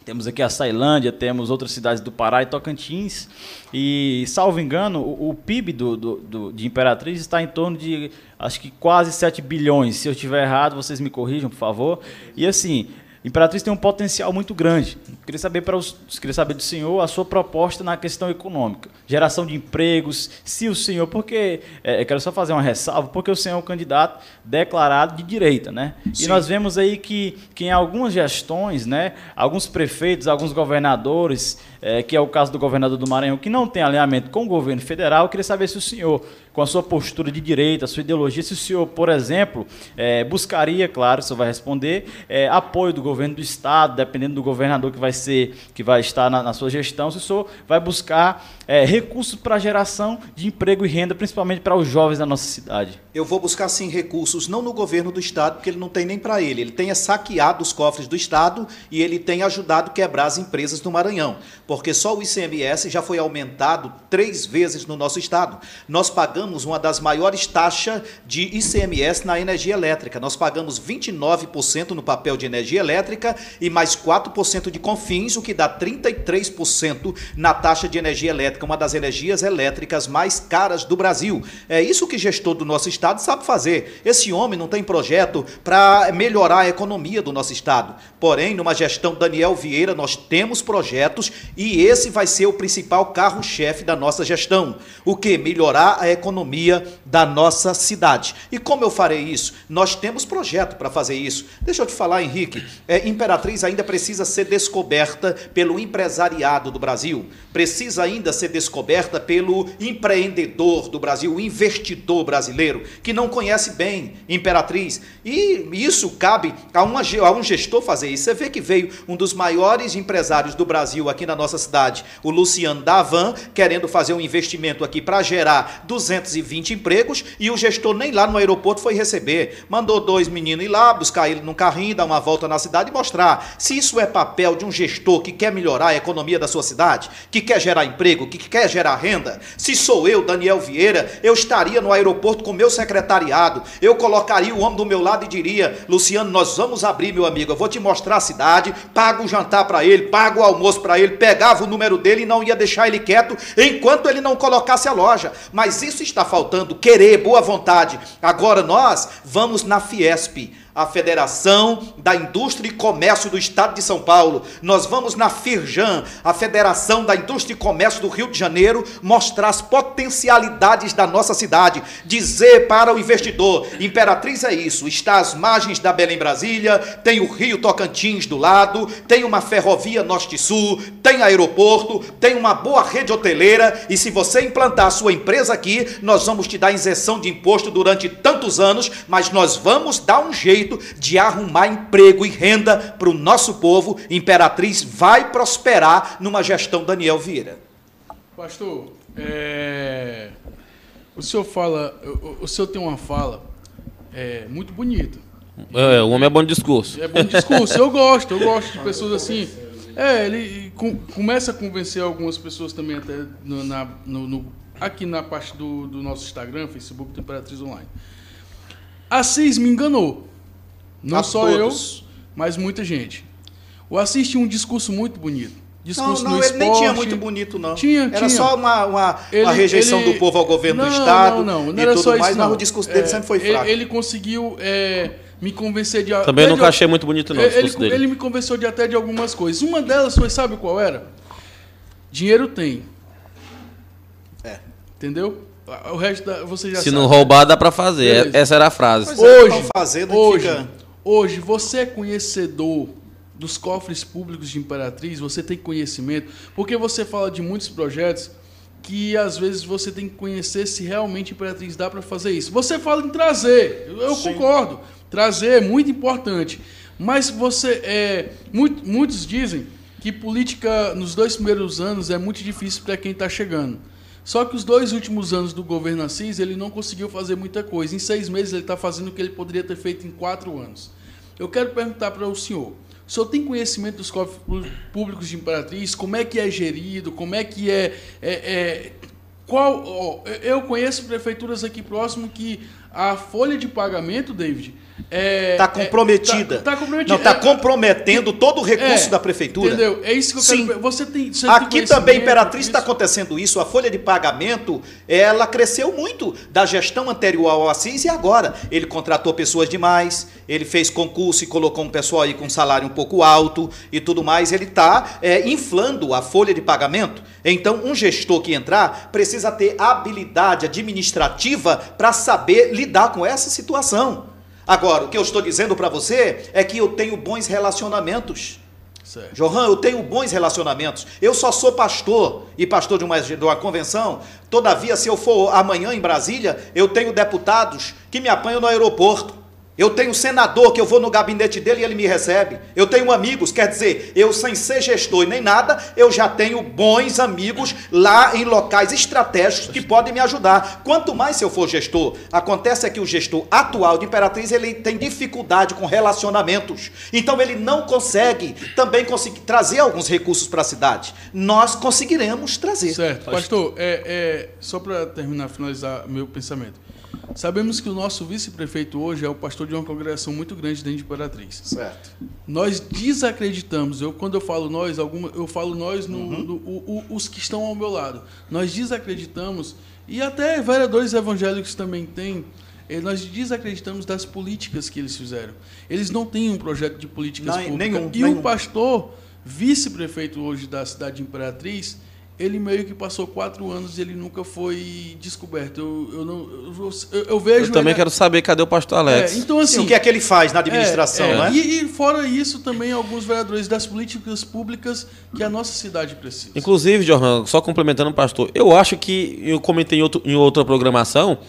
Temos aqui a Sailândia, temos outras cidades do Pará e Tocantins. E, salvo engano, o, o PIB do, do- do- de Imperatriz está em torno de, acho que quase 7 bilhões. Se eu estiver errado, vocês me corrijam, por favor. E assim, Imperatriz tem um potencial muito grande. Queria saber para os, queria saber do senhor a sua proposta na questão econômica, geração de empregos. Se o senhor, porque é, quero só fazer uma ressalva, porque o senhor é um candidato declarado de direita, né? E Sim. nós vemos aí que, que em algumas gestões, né, alguns prefeitos, alguns governadores, é, que é o caso do governador do Maranhão, que não tem alinhamento com o governo federal, eu queria saber se o senhor, com a sua postura de direita, a sua ideologia, se o senhor, por exemplo, é, buscaria, claro, o senhor vai responder, é, apoio do governo do Estado, dependendo do governador que vai ser, que vai estar na, na sua gestão, se o senhor vai buscar é, recursos para geração de emprego e renda, principalmente para os jovens da nossa cidade. Eu vou buscar sim recursos, não no governo do Estado, porque ele não tem nem para ele. Ele tem saqueado os cofres do Estado e ele tem ajudado a quebrar as empresas do Maranhão. Porque só o ICMS já foi aumentado três vezes no nosso Estado. Nós pagamos uma das maiores taxas de ICMS na energia elétrica. Nós pagamos 29% no papel de energia elétrica e mais 4% de confins, o que dá 33% na taxa de energia elétrica, uma das energias elétricas mais caras do Brasil. É isso que gestor do nosso Estado sabe fazer. Esse homem não tem projeto para melhorar a economia do nosso Estado. Porém, numa gestão Daniel Vieira, nós temos projetos e esse vai ser o principal carro-chefe da nossa gestão. O que? Melhorar a economia da nossa cidade. E como eu farei isso? Nós temos projeto para fazer isso. Deixa eu te falar, Henrique. É, Imperatriz ainda precisa ser descoberta pelo empresariado do Brasil. Precisa ainda ser descoberta pelo empreendedor do Brasil, o investidor brasileiro que não conhece bem Imperatriz. E isso cabe a, uma, a um gestor fazer isso. Você vê que veio um dos maiores empresários do Brasil aqui na nossa cidade, o Luciano Davan, querendo fazer um investimento aqui para gerar 220 empregos, e o gestor nem lá no aeroporto foi receber. Mandou dois meninos ir lá, buscar ele num carrinho, dar uma volta na cidade e mostrar. Se isso é papel de um gestor que quer melhorar a economia da sua cidade, que quer gerar emprego, que quer gerar renda, se sou eu, Daniel Vieira, eu estaria no aeroporto com meu secretariado, eu colocaria o homem do meu lado e diria: Luciano, nós vamos abrir, meu amigo, eu vou te mostrar a cidade, pago o jantar para ele, pago o almoço para ele, pegava o número dele e não ia deixar ele quieto enquanto ele não colocasse a loja. Mas isso está faltando, querer, boa vontade. Agora nós vamos na Fiesp a Federação da Indústria e Comércio do Estado de São Paulo. Nós vamos na Firjan, a Federação da Indústria e Comércio do Rio de Janeiro, mostrar as potencialidades da nossa cidade, dizer para o investidor: Imperatriz é isso, está às margens da Belém Brasília, tem o Rio Tocantins do lado, tem uma ferrovia norte-sul, tem aeroporto, tem uma boa rede hoteleira e se você implantar a sua empresa aqui, nós vamos te dar isenção de imposto durante tantos anos, mas nós vamos dar um jeito jeito de arrumar emprego e renda para o nosso povo. Imperatriz vai prosperar numa gestão Daniel Vieira. Pastor, é... o senhor fala, o, o senhor tem uma fala é, muito bonita. É, o homem é bom de discurso. É bom de discurso, eu gosto, eu gosto de <laughs> pessoas assim. É, ele com, começa a convencer algumas pessoas também até no, na, no, no, aqui na parte do, do nosso Instagram, Facebook do Imperatriz Online. Assis me enganou. Não A só todos. eu, mas muita gente. O Assis tinha um discurso muito bonito. Discurso não, não, no ele nem tinha esporte. muito bonito, não. Tinha, Era tinha. só uma, uma, Ele- uma rejeição ele- do povo ao governo Não, do Estado não, não, não e era tudo só isso, mais, não. mas o discurso dele É, sempre foi ele- fraco. Ele, conseguiu é, me convencer de... Também nunca de- achei muito bonito, não, o Ele, discurso dele. ele me convenceu de até de algumas coisas. Uma delas foi, sabe qual era? Dinheiro tem. É. Entendeu? O resto da, você já Se sabe. não roubar, dá pra fazer. Beleza. Essa era a frase. Pois é, Hoje, tão fazendo hoje, fica- hoje, você é conhecedor dos cofres públicos de Imperatriz? Você tem conhecimento? Porque você fala de muitos projetos que às vezes você tem que conhecer se realmente Imperatriz dá para fazer isso. Você fala em trazer, eu concordo. Trazer é muito importante. Mas você é, muito- muitos dizem que política nos dois primeiros anos é muito difícil para quem está chegando. Só que os dois últimos anos do governo Assis, ele não conseguiu fazer muita coisa. Em seis meses, ele está fazendo o que ele poderia ter feito em quatro anos. Eu quero perguntar para o senhor. O senhor tem conhecimento dos cofres pú- públicos de Imperatriz? Como é que é gerido? Como é que é... é- é- qual, ó, eu conheço prefeituras aqui próximo que a folha de pagamento, David. Está é- comprometida. tá- tá comprometida. Não, está É- comprometendo todo o recurso é, da prefeitura. Entendeu? É isso que eu Sim. quero... Você tem, você Aqui tem também, Imperatriz, está acontecendo isso. A folha de pagamento, ela cresceu muito da gestão anterior ao Assis e agora. Ele contratou pessoas demais, ele fez concurso e colocou um pessoal aí com salário um pouco alto e tudo mais. Ele está inflando a folha de pagamento. Então, um gestor que entrar precisa ter habilidade administrativa para saber lidar com essa situação. Agora, o que eu estou dizendo para você é que eu tenho bons relacionamentos. Certo. Johan, eu tenho bons relacionamentos. Eu só sou pastor e pastor de uma, de uma convenção. Todavia, se eu for amanhã em Brasília, eu tenho deputados que me apanham no aeroporto. Eu tenho um senador que eu vou no gabinete dele e ele me recebe. Eu tenho amigos, quer dizer, eu sem ser gestor e nem nada, eu já tenho bons amigos lá em locais estratégicos que podem me ajudar. Quanto mais se eu for gestor, acontece é que o gestor atual de Imperatriz ele tem dificuldade com relacionamentos. Então ele não consegue também conseguir trazer alguns recursos para a cidade. Nós conseguiremos trazer. Certo. Pastor, é, é, só para terminar, finalizar meu pensamento. Sabemos que o nosso vice-prefeito hoje é o pastor de uma congregação muito grande dentro de Imperatriz. Certo. Nós desacreditamos, eu, quando eu falo nós, alguma, eu falo nós, no, no- o- o- os que estão ao meu lado. Nós desacreditamos, e até vereadores evangélicos também têm, eh, nós desacreditamos das políticas que eles fizeram. Eles não têm um projeto de políticas Não, públicas. nenhum, e nenhum. o pastor, vice-prefeito hoje da cidade de Imperatriz, ele meio que passou quatro anos e ele nunca foi descoberto. Eu, eu, não, eu, eu- eu vejo. Eu também ele- quero saber cadê o pastor Alex. É, então, assim, Sim, o que é que ele faz na administração, é, é. né? E, e fora isso, também alguns vereadores das políticas públicas que a nossa cidade precisa. Inclusive, Johan, só complementando o pastor, eu acho que, eu comentei em, outro- em outra programação,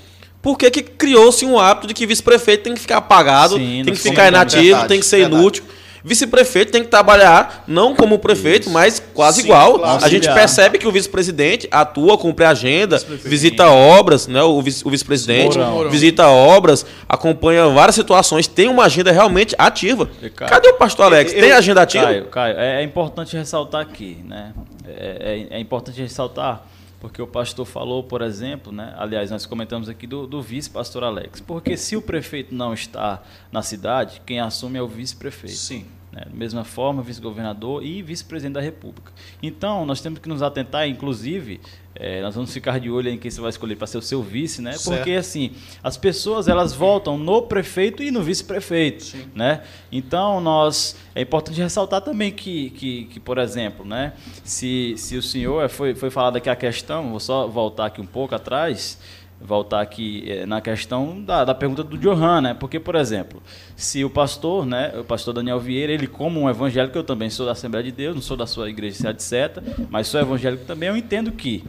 por que que criou-se um hábito de que vice-prefeito tem que ficar apagado, Sim, tem que ficar inativo, Verdade, tem que ser verdade. inútil. Vice-prefeito tem que trabalhar não como prefeito, mas quase Sim, igual. claro. A gente percebe que o vice-presidente atua, cumpre agenda, Vice-prefeito. visita obras, né? O vice- o vice-presidente visita obras, acompanha várias situações, tem uma agenda realmente ativa. E, cara, Cadê o pastor Alex? eu- Tem agenda ativa? Caio, Caio, é, é importante ressaltar aqui, né? É, é- é importante ressaltar, porque o pastor falou, por exemplo, né? Aliás, nós comentamos aqui do, do vice-pastor Alex. Porque se o prefeito não está na cidade, quem assume é o vice-prefeito. Sim. Né? Da mesma forma, vice-governador e vice-presidente da República. Então, nós temos que nos atentar, inclusive, eh, nós vamos ficar de olho em quem você vai escolher para ser o seu vice, né? Certo. Porque, assim, as pessoas, elas votam no prefeito e no vice-prefeito, né? Então, nós... É importante ressaltar também que, que, que por exemplo, né? Se, se o senhor... eh, Foi, foi falada aqui a questão, vou só voltar aqui um pouco atrás voltar aqui eh, na questão da, da pergunta do Johan, né? Porque, por exemplo, se o pastor, né, o pastor Daniel Vieira, ele como um evangélico, eu também sou da Assembleia de Deus, não sou da sua igreja, etc., mas sou evangélico também, eu entendo que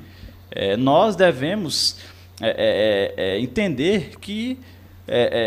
eh, nós devemos eh, eh, entender que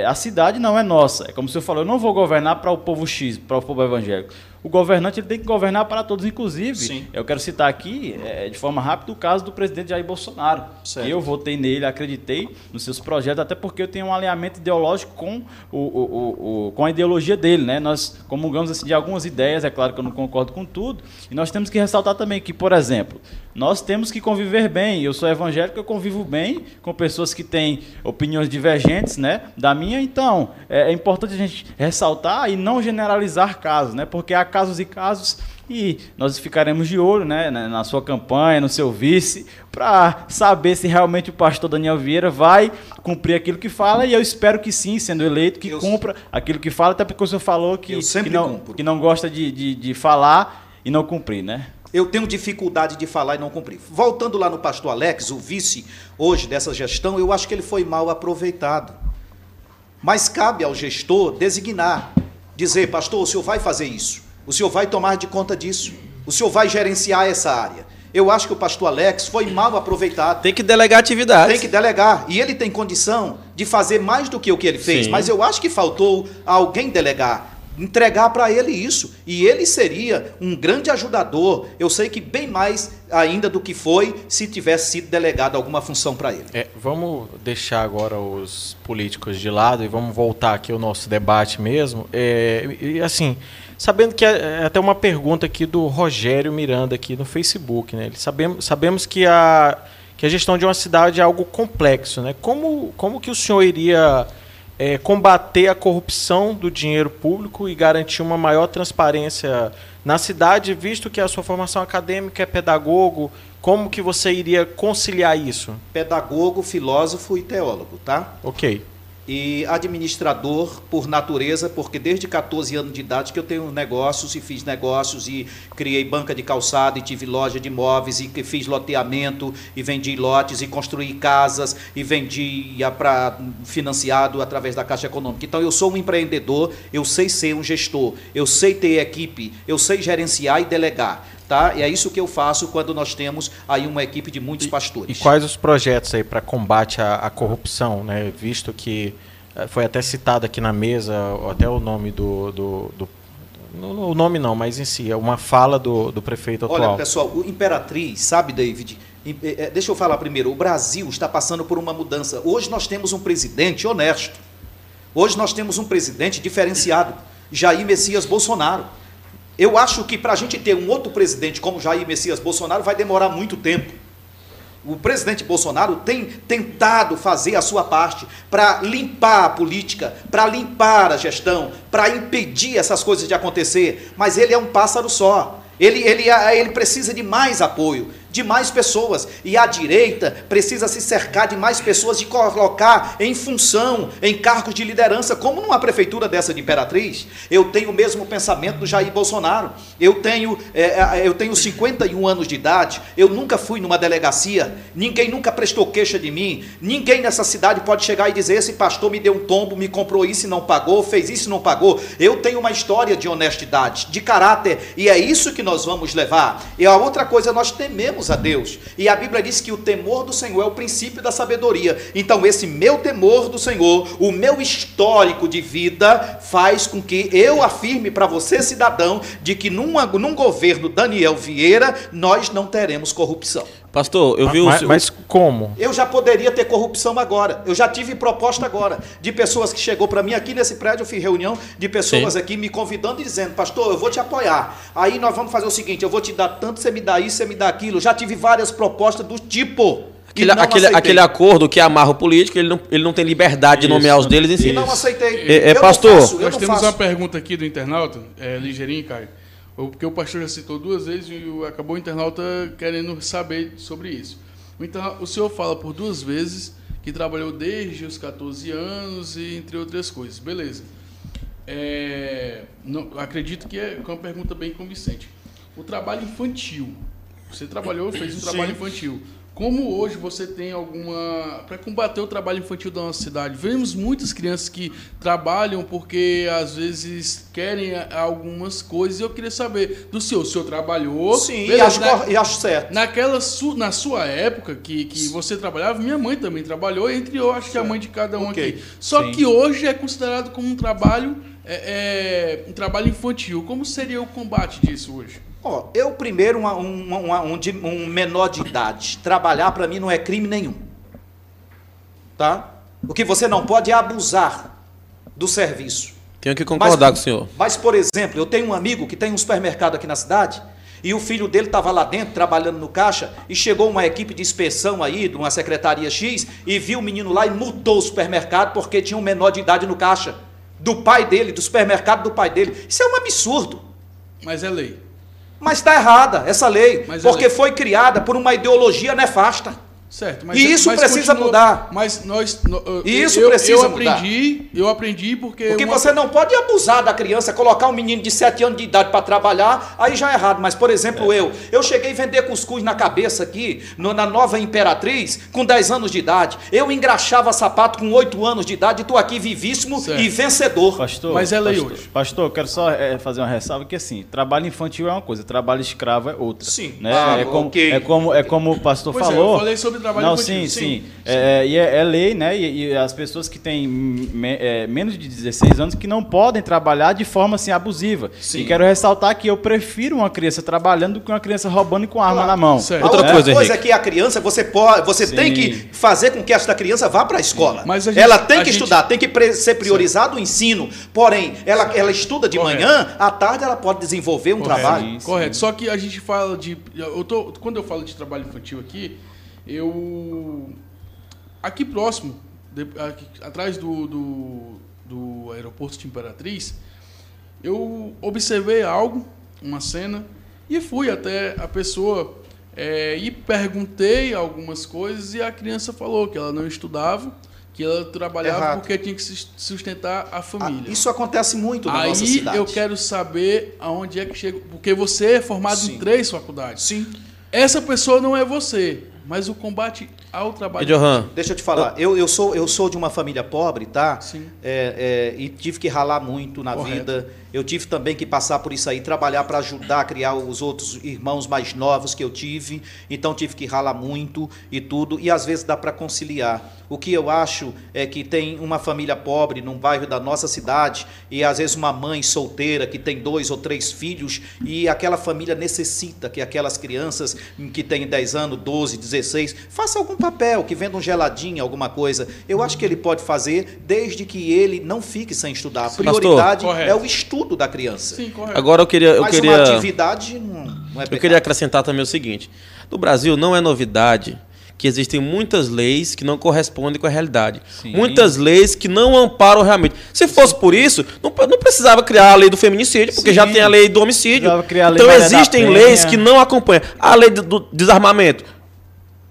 a cidade não é nossa. É como se eu falou, eu não vou governar para o povo X, para o povo evangélico. O governante ele tem que governar para todos, inclusive. Sim. Eu quero citar aqui, eh, de forma rápida, o caso do presidente Jair Bolsonaro. Certo. Eu votei nele, acreditei nos seus projetos, até porque eu tenho um alinhamento ideológico com, o, o- o- o- com a ideologia dele. Né? Nós comungamos assim, de algumas ideias, é claro que eu não concordo com tudo, e nós temos que ressaltar também que, por exemplo, nós temos que conviver bem. Eu sou evangélico, eu convivo bem com pessoas que têm opiniões divergentes né, da minha, então é, é importante a gente ressaltar e não generalizar casos, né, porque há casos e casos e nós ficaremos de olho né, na sua campanha, no seu vice, para saber se realmente o pastor Daniel Vieira vai cumprir aquilo que fala, e eu espero que sim, sendo eleito, que Eu- cumpra aquilo que fala, até porque o senhor falou que, que, não, cumpro. que não gosta de, de, de falar e não cumprir, né? Eu tenho dificuldade de falar e não cumprir. Voltando lá no pastor Alex, o vice hoje dessa gestão, eu acho que ele foi mal aproveitado. Mas cabe ao gestor designar, dizer, pastor, o senhor vai fazer isso, o senhor vai tomar de conta disso, o senhor vai gerenciar essa área. Eu acho que o pastor Alex foi mal aproveitado. Tem que delegar atividades. Tem que delegar. E ele tem condição de fazer mais do que o que ele fez. Sim. Mas eu acho que faltou alguém delegar. Entregar para ele isso. E ele seria um grande ajudador. Eu sei que bem mais ainda do que foi se tivesse sido delegado alguma função para ele. É, vamos deixar agora os políticos de lado e vamos voltar aqui ao nosso debate mesmo. É, e assim, sabendo que é, é até uma pergunta aqui do Rogério Miranda aqui no Facebook, né? Ele sabemos, sabemos que a que a gestão de uma cidade é algo complexo, né? Como como que o senhor iria é, combater a corrupção do dinheiro público e garantir uma maior transparência na cidade, visto que a sua formação acadêmica é pedagogo? Como que você iria conciliar isso? Pedagogo, filósofo e teólogo, tá? Ok. E administrador por natureza, porque desde 14 anos de idade que eu tenho negócios e fiz negócios e criei banca de calçado e tive loja de imóveis e fiz loteamento e vendi lotes e construí casas e vendi para financiado através da Caixa Econômica. Então eu sou um empreendedor, eu sei ser um gestor, eu sei ter equipe, eu sei gerenciar e delegar. Tá? E é isso que eu faço quando nós temos aí uma equipe de muitos pastores. E quais os projetos aí para combate à, à, corrupção, né? Visto que eh, foi até citado aqui na mesa, até o nome do, do, do o nome não, mas em si, é uma fala do, do prefeito atual. Olha, pessoal, o Imperatriz, sabe, David? Eh, eh, deixa eu falar primeiro. O Brasil está passando por uma mudança. Hoje nós temos um presidente honesto. Hoje nós temos um presidente diferenciado, Jair Messias Bolsonaro. Eu acho que para a gente ter um outro presidente como Jair Messias Bolsonaro vai demorar muito tempo. O presidente Bolsonaro tem tentado fazer a sua parte para limpar a política, para limpar a gestão, para impedir essas coisas de acontecer, mas ele é um pássaro só. Ele, ele, ele precisa de mais apoio de mais pessoas. E a direita precisa se cercar de mais pessoas e colocar em função, em cargos de liderança, como numa prefeitura dessa de Imperatriz. Eu tenho o mesmo pensamento do Jair Bolsonaro. Eu tenho, é, eu tenho 51 anos de idade, eu nunca fui numa delegacia, ninguém nunca prestou queixa de mim, ninguém nessa cidade pode chegar e dizer: esse pastor me deu um tombo, me comprou isso e não pagou, fez isso e não pagou. Eu tenho uma história de honestidade, de caráter, e é isso que nós vamos levar. E a outra coisa, nós tememos a Deus. E a Bíblia diz que o temor do Senhor é o princípio da sabedoria. Então, esse meu temor do Senhor, o meu histórico de vida, faz com que eu afirme para você, cidadão, de que num, num governo Daniel Vieira, nós não teremos corrupção. Pastor, eu vi mas, o. Mas como? Eu já poderia ter corrupção agora. Eu já tive proposta agora de pessoas que chegou para mim aqui nesse prédio, eu fiz reunião de pessoas Sim. aqui me convidando e dizendo, pastor, eu vou te apoiar. Aí nós vamos fazer o seguinte: eu vou te dar tanto, você me dá isso, você me dá aquilo. Já tive várias propostas do tipo. Aquele, aquele, aquele, acordo que amarra o político, ele não, ele não tem liberdade Isso. de nomear os deles em si. E não aceitei. É, é pastor. Faço, nós temos faço. uma pergunta aqui do internauta, é, ligeirinho, Caio. Porque o pastor já citou duas vezes e acabou o internauta querendo saber sobre isso. Então, o senhor fala por duas vezes que trabalhou desde os 14 anos e entre outras coisas. Beleza. É, não, acredito que é uma pergunta bem convincente. O trabalho infantil. Você trabalhou, fez um trabalho infantil. Como hoje você tem alguma. Para combater o trabalho infantil da nossa cidade, vemos muitas crianças que trabalham porque às vezes querem algumas coisas. E eu queria saber do senhor. O senhor trabalhou. Sim, beleza, e, acho, na, e acho certo. Naquela su, na sua época que, que você trabalhava, minha mãe também trabalhou, entre eu acho que a mãe de cada um okay. aqui. Só Sim. que hoje é considerado como um trabalho, é, é, um trabalho infantil. Como seria o combate disso hoje? Ó, eu primeiro, uma, uma, uma, um, um menor de idade, trabalhar para mim não é crime nenhum. Tá? O que você não pode é abusar do serviço. Tenho que concordar mas, com o senhor. Mas, por exemplo, eu tenho um amigo que tem um supermercado aqui na cidade e o filho dele estava lá dentro trabalhando no caixa e chegou uma equipe de inspeção aí, de uma secretaria X, e viu o menino lá e multou o supermercado porque tinha um menor de idade no caixa. Do pai dele, do supermercado do pai dele. Isso é um absurdo. Mas é lei. Mas está errada essa lei, mas porque foi criada por uma ideologia nefasta. Certo, mas, e isso mas precisa continua, mudar. Mas nós. E isso eu, precisa eu aprendi, mudar. Eu aprendi porque. Porque uma... você não pode abusar da criança, colocar um menino de 7 anos de idade para trabalhar, aí já é errado. Mas, por exemplo, é. eu. Eu cheguei a vender cuscuz na cabeça aqui, no, na nova Imperatriz, com 10 anos de idade. Eu engraxava sapato com 8 anos de idade e estou aqui vivíssimo certo. e vencedor. Pastor, mas é lei pastor, hoje. Pastor, eu quero só é, fazer uma ressalva que assim, trabalho infantil é uma coisa, trabalho escravo é outra. Sim. Né? Ah, é, como, okay. é, como, é como o pastor pois falou. É, eu falei sobre trabalho não, sim, sim. sim. É, e é, é, lei, né? E, e, as pessoas que têm me, é, menos de 16 anos que não podem trabalhar de forma assim abusiva. Sim. E quero ressaltar que eu prefiro uma criança trabalhando do que uma criança roubando e com arma claro. na mão. Certo. Outra é. coisa, coisa é que a criança você pode, você sim. tem que fazer com que esta criança vá para a escola. Mas a gente, ela tem que gente... estudar, tem que ser priorizado o ensino. Porém, ela, ela estuda de Correto. manhã, à tarde ela pode desenvolver um Correto. trabalho. Correto. Só que a gente fala de, eu tô, quando eu falo de trabalho infantil aqui, eu aqui próximo, de, aqui, atrás do, do, do aeroporto de Imperatriz, eu observei algo, uma cena, e fui até a pessoa é, e perguntei algumas coisas e a criança falou que ela não estudava, que ela trabalhava Errado. porque tinha que sus- sustentar a Ah, família. Isso acontece muito na nossa Aí cidade. eu quero saber aonde é que chega. Porque você é formado Sim. em três faculdades. Sim. Essa pessoa não é você, mas o combate ao trabalho. Johan, Deixa eu te falar, eu, eu, sou, eu sou de uma família pobre, tá? Sim. É, é, e tive que ralar muito na Correto. vida. Eu tive também que passar por isso aí, trabalhar para ajudar a criar os outros irmãos mais novos que eu tive. Então tive que ralar muito e tudo. E às vezes dá para conciliar. O que eu acho é que tem uma família pobre num bairro da nossa cidade e às vezes uma mãe solteira que tem dois ou três filhos e aquela família necessita que aquelas crianças que têm 10 anos, 12, 16, faça algum papel, que venda um geladinho, alguma coisa. Eu acho que ele pode fazer desde que ele não fique sem estudar. A Pastor. prioridade Correto. é o estudo da criança. Sim, correto. agora eu queria, eu Mas queria, uma atividade não, não é eu queria acrescentar também o seguinte: no Brasil não é novidade que existem muitas leis que não correspondem com a realidade. Sim. Muitas leis que não amparam realmente. Se fosse por isso, não, não precisava criar a lei do feminicídio, porque Sim. já tem a lei do homicídio. Lei então existem leis que não acompanham. A lei do, do desarmamento.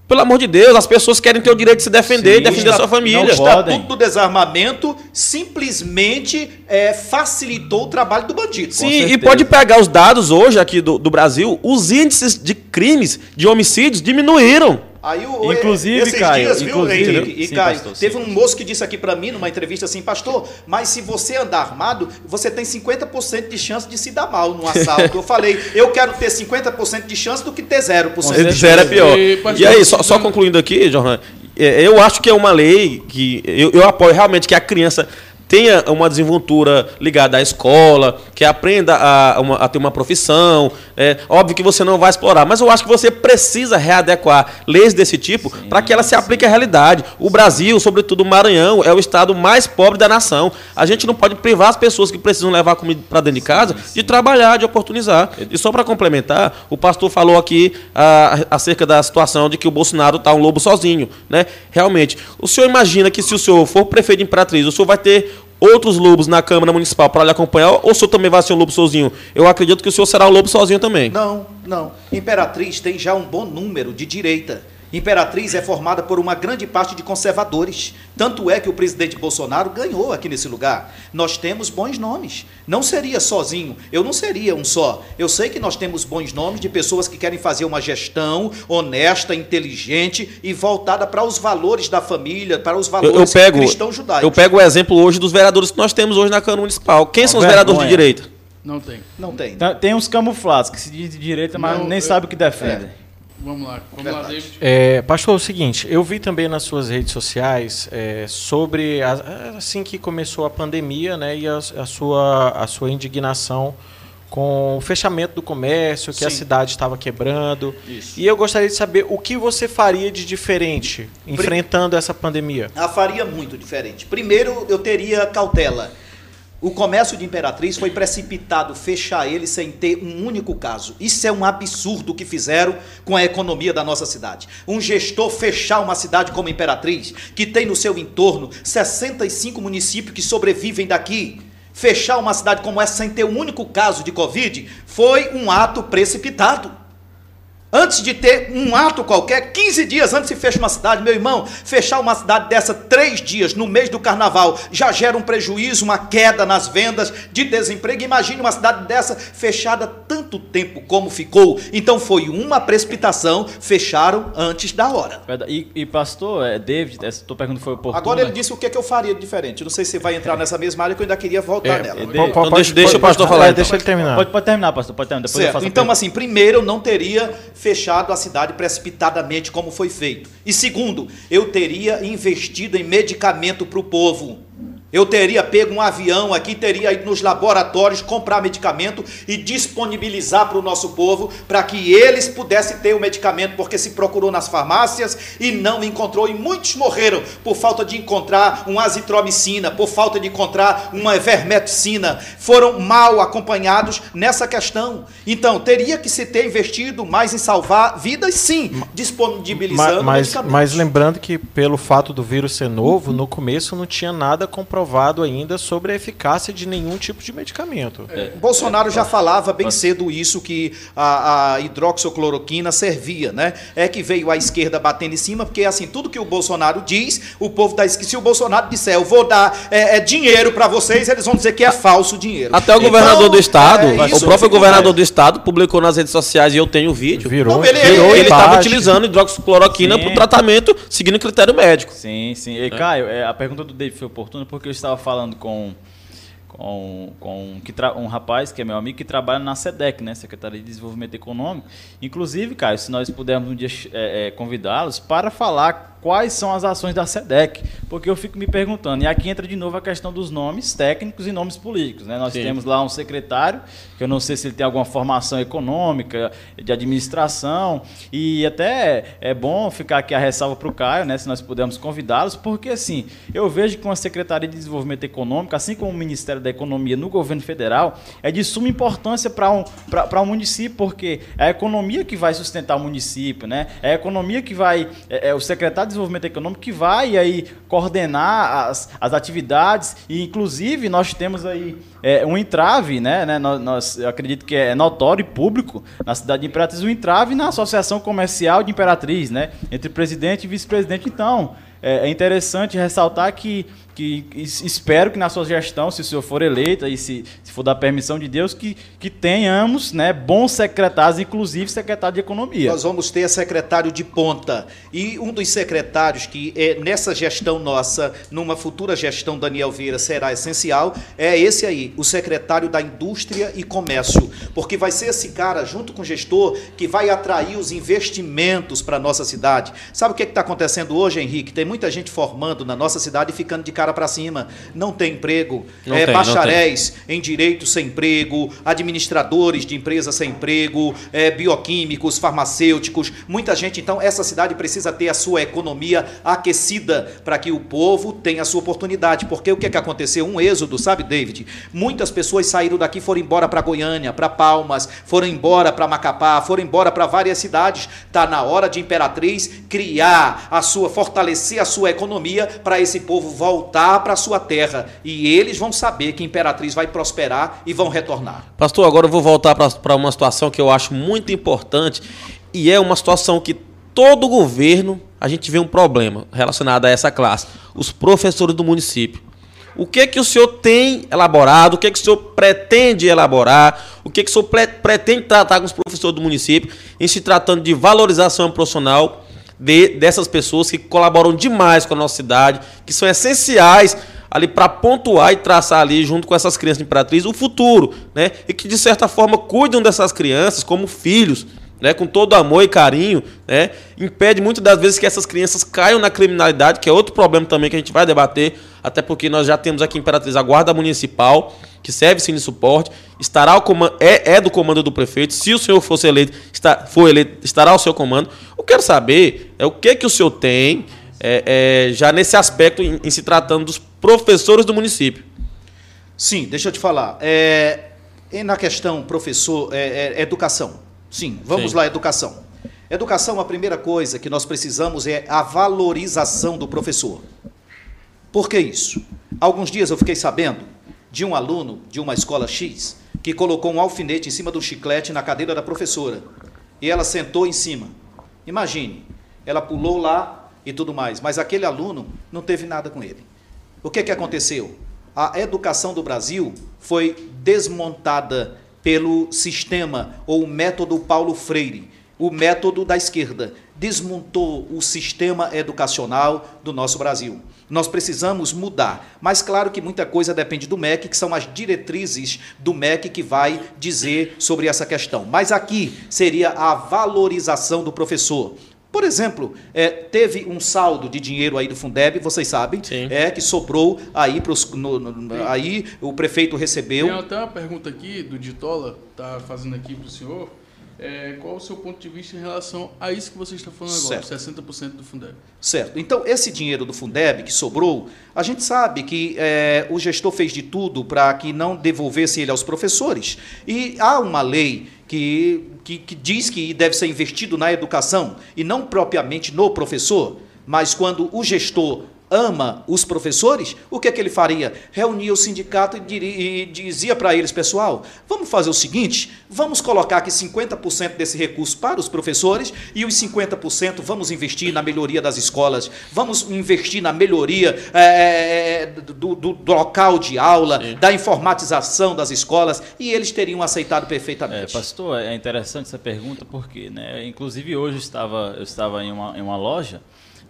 Pelo amor de Deus, as pessoas querem ter o direito de se defender Sim, e defender a sua O família. não Estatuto do Desarmamento simplesmente é, facilitou o trabalho do bandido. Sim, e pode pegar os dados hoje aqui do, do Brasil, os índices de crimes, de homicídios diminuíram. Aí o, Inclusive, esses Caio, dias, viu, inclusive- Henrique e Sim, Caio, pastor, sim. teve um moço que disse aqui pra mim numa entrevista assim, pastor, mas se você andar armado, você tem 50% de chance de se dar mal num assalto. eu falei, eu quero ter 50% de chance do que ter 0%. certeza. Zero é pior. E, E, pastor, aí, só, só concluindo aqui, Johan, é, eu acho que é uma lei que eu, eu apoio realmente que a criança tenha uma desenvoltura ligada à escola, que aprenda a, uma- a ter uma profissão. É óbvio que você não vai explorar, mas eu acho que você precisa readequar leis desse tipo para que ela se aplique à realidade. O Brasil, sobretudo o Maranhão, é o estado mais pobre da nação. A gente não pode privar as pessoas que precisam levar comida para dentro de casa de trabalhar, de oportunizar. E só para complementar, o pastor falou aqui ah, acerca da situação de que o Bolsonaro está um lobo sozinho, né? Realmente, o senhor imagina que se o senhor for prefeito de Imperatriz, o senhor vai ter outros lobos na Câmara Municipal para lhe acompanhar ou o senhor também vai ser um lobo sozinho? Eu acredito que o senhor será um lobo sozinho também. Não, não. Imperatriz tem já um bom número de direita. Imperatriz é formada por uma grande parte de conservadores. Tanto é que o presidente Bolsonaro ganhou aqui nesse lugar. Nós temos bons nomes. Não seria sozinho, eu não seria um só. Eu sei que nós temos bons nomes de pessoas que querem fazer uma gestão honesta, inteligente e voltada para os valores da família, para os Eu, valores eu pego, cristãos judaicos. eu pego o exemplo hoje dos vereadores que nós temos hoje na Câmara Municipal. Quem são os vereadores de direita? Não tem. Não tem. Tá- Tem uns camuflados que se diz de direita, mas Não, nem eu- sabe o que defendem. Vamos lá. Vamos lá. David. É, pastor, é o seguinte, eu vi também nas suas redes sociais é, sobre a- assim que começou a pandemia, né, e a, a sua a sua indignação com o fechamento do comércio, que a Sim. cidade estava quebrando. Isso. E eu gostaria de saber o que você faria de diferente enfrentando essa pandemia. Ah, faria muito diferente. Primeiro, eu teria cautela. O comércio de Imperatriz foi precipitado fechar ele sem ter um único caso. Isso é um absurdo que fizeram com a economia da nossa cidade. Um gestor fechar uma cidade como Imperatriz, que tem no seu entorno 65 municípios que sobrevivem daqui, fechar uma cidade como essa sem ter um único caso de Covid, foi um ato precipitado. Antes de ter um ato qualquer, 15 dias antes se fecha uma cidade, meu irmão, fechar uma cidade dessa três dias no mês do carnaval já gera um prejuízo, uma queda nas vendas, de desemprego. Imagine uma cidade dessa fechada tanto tempo como ficou. Então foi uma precipitação, fecharam antes da hora. E, e pastor, é, David, essa tua pergunta foi oportuna. Agora ele disse o que, é que eu faria de diferente. Não sei se vai entrar nessa mesma área que eu ainda queria voltar É, nela. é, Então deixa- deixa o pode- pastor pode- falar, é, então. Deixa ele terminar. Pode, pode terminar, pastor, pode terminar. Depois eu faço Então, assim, primeiro, eu não teria fechado a cidade precipitadamente como foi feito. E segundo, eu teria investido em medicamento para o povo. Eu teria pego um avião aqui, teria ido nos laboratórios comprar medicamento e disponibilizar para o nosso povo para que eles pudessem ter o medicamento, porque se procurou nas farmácias e não encontrou, e muitos morreram por falta de encontrar uma azitromicina, por falta de encontrar uma vermeticina, foram mal acompanhados nessa questão. Então, teria que se ter investido mais em salvar vidas, sim, disponibilizando Ma- mas, medicamentos. mas lembrando que pelo fato do vírus ser novo, no começo não tinha nada comprovado comprovado ainda sobre a eficácia de nenhum tipo de medicamento. É. Bolsonaro já falava bem cedo isso, que a, a, hidroxicloroquina servia, né? É que veio a esquerda batendo em cima, porque assim, tudo que o Bolsonaro diz, o povo da esquerda, se o Bolsonaro disser, eu vou dar é, é dinheiro para vocês, eles vão dizer que é falso dinheiro. Até o então, governador do estado, é isso, o próprio governador do estado publicou nas redes sociais, e eu tenho o vídeo. Virou, Não, ele estava utilizando hidroxicloroquina para o tratamento, seguindo critério médico. Sim, sim. E, Caio, é, a pergunta do David foi oportuna, porque eu estava falando com com, com um rapaz que é meu amigo que trabalha na SEDEC, né, Secretaria de Desenvolvimento Econômico. Inclusive, Caio, se nós pudermos um dia é, é, convidá-los para falar quais são as ações da SEDEC, porque eu fico me perguntando, e aqui entra de novo a questão dos nomes técnicos e nomes políticos. Né? Nós Sim. temos lá um secretário, que eu não sei se ele tem alguma formação econômica, de administração, e até é bom ficar aqui a ressalva para o Caio, né, se nós pudermos convidá-los, porque assim, eu vejo que uma Secretaria de Desenvolvimento Econômico, assim como o Ministério da Economia no governo federal, é de suma importância para um, um município, porque é a economia que vai sustentar o município, né? é a economia que vai, é, é o secretário Desenvolvimento Econômico que vai aí coordenar as, as atividades e inclusive nós temos aí é, um entrave, né, né nós, nós, eu acredito que é notório e público na cidade de Imperatriz, um entrave na Associação Comercial de Imperatriz, né, entre presidente e vice-presidente. Então, é, é interessante ressaltar que que espero que na sua gestão, se o senhor for eleito e se, se for da permissão de Deus, que, que tenhamos né, bons secretários, inclusive secretário de Economia. Nós vamos ter secretário de ponta. E um dos secretários que é, nessa gestão nossa, numa futura gestão Daniel Vieira, será essencial, é esse aí, o secretário da Indústria e Comércio. Porque vai ser esse cara, junto com o gestor, que vai atrair os investimentos para a nossa cidade. Sabe o que é está acontecendo hoje, Henrique? Tem muita gente formando na nossa cidade e ficando de cara para cima, não tem emprego, não é, tem, bacharéis em direito sem emprego, administradores de empresas sem emprego, é, bioquímicos, farmacêuticos, muita gente. Então, essa cidade precisa ter a sua economia aquecida para que o povo tenha a sua oportunidade. Porque o que, é que aconteceu? Um êxodo, sabe, David? Muitas pessoas saíram daqui foram embora para Goiânia, para Palmas, foram embora para Macapá, foram embora para várias cidades. Está na hora de Imperatriz criar a sua, fortalecer a sua economia para esse povo voltar voltar para sua terra e eles vão saber que a imperatriz vai prosperar e vão retornar. Pastor, agora eu vou voltar para uma situação que eu acho muito importante e é uma situação que todo governo a gente vê um problema relacionado a essa classe, os professores do município. O que que o senhor tem elaborado? O que que o senhor pretende elaborar? O que que o senhor pretende tratar com os professores do município em se tratando de valorização profissional de, dessas pessoas que colaboram demais com a nossa cidade, que são essenciais ali para pontuar e traçar ali junto com essas crianças de Imperatriz o futuro, né? E que de certa forma cuidam dessas crianças como filhos, né, com todo amor e carinho, né, impede muitas das vezes que essas crianças caiam na criminalidade, que é outro problema também que a gente vai debater, até porque nós já temos aqui em Imperatriz a Guarda Municipal, que serve sim de suporte, estará ao comando, é, é do comando do prefeito. Se o senhor fosse eleito, está, for eleito, estará ao seu comando. Eu quero saber é o que que o senhor tem é, é, já nesse aspecto em, em, se tratando dos professores do município. Sim, deixa eu te falar. É, na questão professor, é, é, educação. Sim, vamos Sim. lá, educação. Educação, a primeira coisa que nós precisamos é a valorização do professor. Por que isso? Alguns dias eu fiquei sabendo de um aluno de uma escola X que colocou um alfinete em cima do chiclete na cadeira da professora. E ela sentou em cima. Imagine, ela pulou lá e tudo mais, mas aquele aluno não teve nada com ele. O que, que aconteceu? A educação do Brasil foi desmontada pelo sistema ou método Paulo Freire, o método da esquerda. Desmontou o sistema educacional do nosso Brasil. Nós precisamos mudar. Mas claro que muita coisa depende do MEC, que são as diretrizes do MEC que vai dizer sobre essa questão. Mas aqui seria a valorização do professor. Por exemplo, é, teve um saldo de dinheiro aí do Fundeb, vocês sabem, Sim. é que sobrou aí no, aí o prefeito recebeu. Tem até uma pergunta aqui do Ditola, tá fazendo aqui para o senhor. É, qual o seu ponto de vista em relação a isso que você está falando agora, certo. 60% do Fundeb? Certo. Então, esse dinheiro do Fundeb que sobrou, a gente sabe que é, o gestor fez de tudo para que não devolvesse ele aos professores. E há uma lei que, que, que diz que deve ser investido na educação e não propriamente no professor, mas quando o gestor ama os professores, o que é que ele faria? Reunia o sindicato e, diri- e dizia para eles, pessoal, vamos fazer o seguinte, vamos colocar aqui 50% desse recurso para os professores e os 50% vamos investir na melhoria das escolas, vamos investir na melhoria eh, do, do- do local de aula, da informatização das escolas, e eles teriam aceitado É, perfeitamente. pastor, é interessante essa pergunta porque, né, inclusive hoje eu estava, eu estava em uma, em uma loja,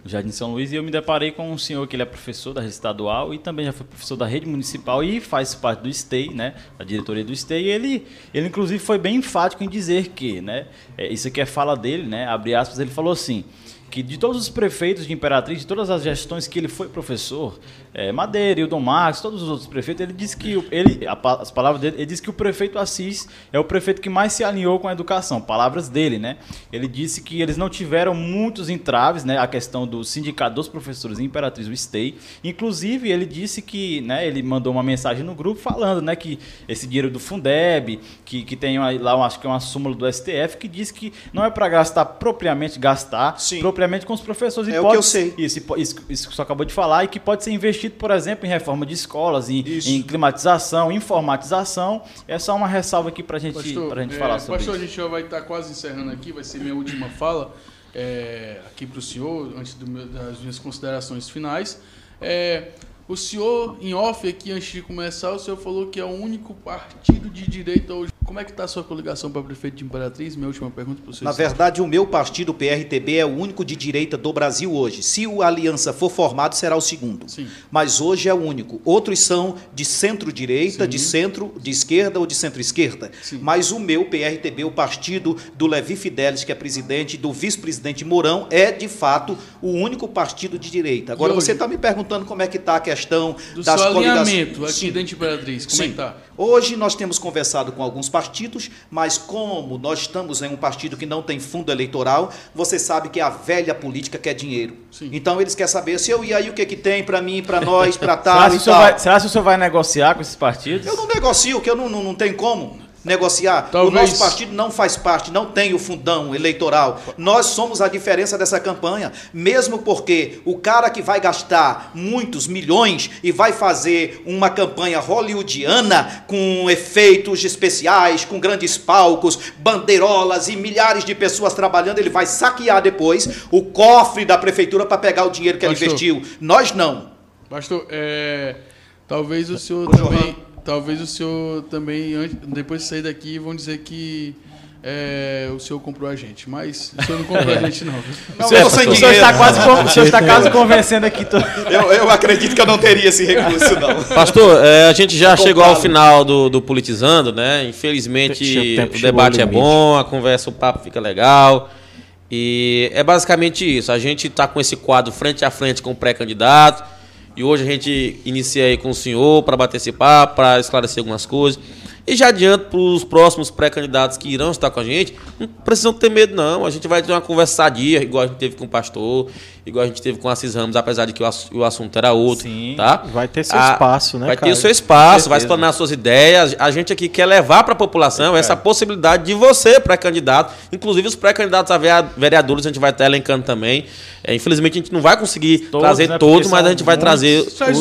Jardim São Luís, e eu me deparei com um senhor que ele é professor da rede estadual e também já foi professor da rede municipal e faz parte do STEI, né, da diretoria do STEI, e ele, ele inclusive foi bem enfático em dizer que, né, é, isso aqui é fala dele, né, abre aspas, ele falou assim, que de todos os prefeitos de Imperatriz, de todas as gestões que ele foi professor, é, Madeira, Hildon Marques, todos os outros prefeitos, ele disse que, o- ele, a as palavras dele, ele disse que o prefeito Assis é o prefeito que mais se alinhou com a educação, palavras dele, né? Ele disse que eles não tiveram muitos entraves, né, a questão do sindicato dos professores em Imperatriz, o STEI, inclusive ele disse que, né, ele mandou uma mensagem no grupo falando, né, que esse dinheiro do Fundeb, que, que tem lá, acho que é uma súmula do STF, que diz que não é para gastar propriamente gastar, Sim. propriamente com os professores. E É o que eu sei. Isso, isso, isso que você acabou de falar, e que pode ser investido, por exemplo, em reforma de escolas, em, em climatização, informatização. É só uma ressalva aqui para gente, Pastor, pra gente é, falar sobre pastor, isso. a gente já vai estar quase encerrando aqui, vai ser minha última fala é, aqui para o senhor, antes do meu- das minhas considerações finais. É, o senhor, em off aqui, antes de começar, o senhor falou que é o único partido de direita hoje. Como é que está a sua coligação para prefeito de Imperatriz? Minha última pergunta para o senhor. Na verdade, o meu partido, o PRTB, é o único de direita do Brasil hoje. Se o Aliança for formado, será o segundo. Sim. Mas hoje é o único. Outros são de centro-direita, de centro, de esquerda ou de centro-esquerda. Mas o meu PRTB, o partido do Levi Fidelis, que é presidente, do vice-presidente Mourão, é de fato o único partido de direita. Agora, você está me perguntando como é que está a questão Do das seu coligações. alinhamento aqui Sim. dentro de Imperatriz, como é Sim. que tá? Hoje nós temos conversado com alguns partidos, mas como nós estamos em um partido que não tem fundo eleitoral, você sabe que a velha política quer dinheiro. Sim. Então eles querem saber se eu e aí o que que tem para mim, para nós, para <laughs> Será, tal se e tal. vai, será se o senhor vai negociar com esses partidos? Eu não negocio, que eu não, não, não tenho como negociar. Talvez- O nosso partido não faz parte, não tem o fundão eleitoral. Nós somos a diferença dessa campanha, mesmo porque o cara que vai gastar muitos milhões e vai fazer uma campanha hollywoodiana com efeitos especiais, com grandes palcos, bandeirolas e milhares de pessoas trabalhando, ele vai saquear depois o cofre da prefeitura para pegar o dinheiro que ele Pastor. investiu. Nós não. Pastor, é, talvez o senhor Ô, também, Johan. Talvez o senhor também depois de sair daqui vão dizer que é, o senhor comprou a gente, mas o senhor não comprou a <laughs> gente não. Não, O senhor, tô o senhor está quase, o senhor está quase convencendo aqui. to- Eu, eu acredito que eu não teria esse recurso, não. <laughs> Pastor, é, a gente já Tô chegou ao final do, do Politizando, né? Infelizmente o tempo o debate é bom, a conversa, o papo fica legal. E é basicamente isso. A gente está com esse quadro frente a frente com o pré-candidato. E hoje a gente inicia aí com o senhor para bater esse papo, para esclarecer algumas coisas. E já adianto para os próximos pré-candidatos que irão estar com a gente, não precisam ter medo, não. A gente vai ter uma conversa sadia, igual a gente teve com o pastor, igual a gente teve com a Assis Ramos, apesar de que o, ass- o assunto era outro. Sim. Tá? Vai ter seu A- espaço, né, Vai ter Caio? o seu espaço, vai explanar suas ideias. A gente aqui quer levar para a população essa possibilidade de você, pré-candidato, inclusive os pré-candidatos a vereadores, a gente vai estar elencando também. É, infelizmente a gente não vai conseguir Todos, trazer né, todos, mas a gente vai muitos. trazer.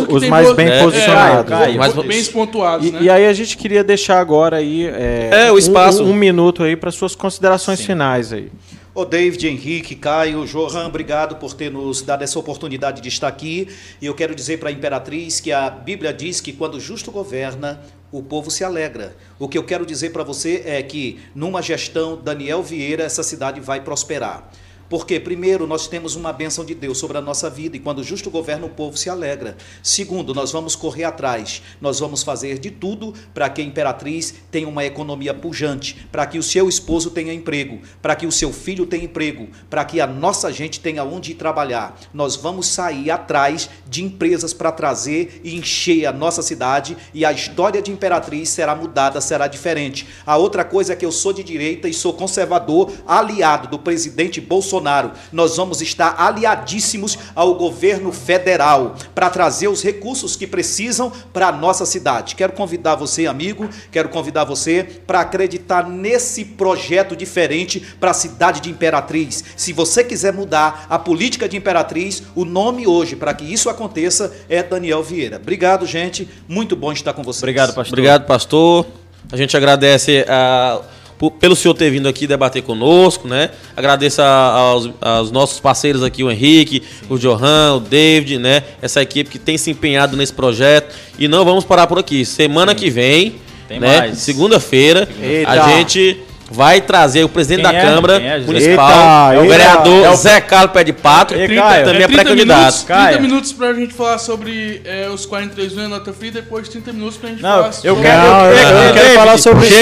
Os tem mais boa- bem é, posicionados. É, Caio, mais bem pontuados, E, né? e aí a gente queria deixar agora aí é, É, o um- espaço. Um, um minuto aí para suas considerações finais aí. Ô David, Henrique, Caio, Johan, obrigado por ter nos dado essa oportunidade de estar aqui. E eu quero dizer para a Imperatriz que a Bíblia diz que quando o justo governa, o povo se alegra. O que eu quero dizer para você é que numa gestão Daniel Vieira, essa cidade vai prosperar. Porque, primeiro, nós temos uma bênção de Deus sobre a nossa vida e quando o justo governa, o povo se alegra. Segundo, nós vamos correr atrás, nós vamos fazer de tudo para que a Imperatriz tenha uma economia pujante, para que o seu esposo tenha emprego, para que o seu filho tenha emprego, para que a nossa gente tenha onde ir trabalhar. Nós vamos sair atrás de empresas para trazer e encher a nossa cidade e a história de Imperatriz será mudada, será diferente. A outra coisa é que eu sou de direita e sou conservador, aliado do presidente Bolsonaro Bolsonaro. Nós vamos estar aliadíssimos ao governo federal para trazer os recursos que precisam para a nossa cidade. Quero convidar você, amigo, quero convidar você para acreditar nesse projeto diferente para a cidade de Imperatriz. Se você quiser mudar a política de Imperatriz, o nome hoje para que isso aconteça é Daniel Vieira. Obrigado, gente. Muito bom estar com vocês. Obrigado, pastor. Obrigado, pastor. A gente agradece a, por- pelo senhor ter vindo aqui debater conosco, né? Agradeço a- aos, aos nossos parceiros aqui, o Henrique, o Johan, o David, né? Essa equipe que tem se empenhado nesse projeto. E não vamos parar por aqui. Semana que vem, Tem né? Segunda-feira, a gente vai trazer o presidente Quem da é? Câmara é? Municipal, Eita, é o eita. vereador É o- Zé Carlos Pé de Pato, que Caio, também é 30 pré-candidato. minutos, 30 Caio. minutos pra gente falar sobre é, os 43 milhões de nota fria, depois 30 minutos pra gente Não, falar eu sobre... quero- Não, eu, eu David, quero falar sobre isso.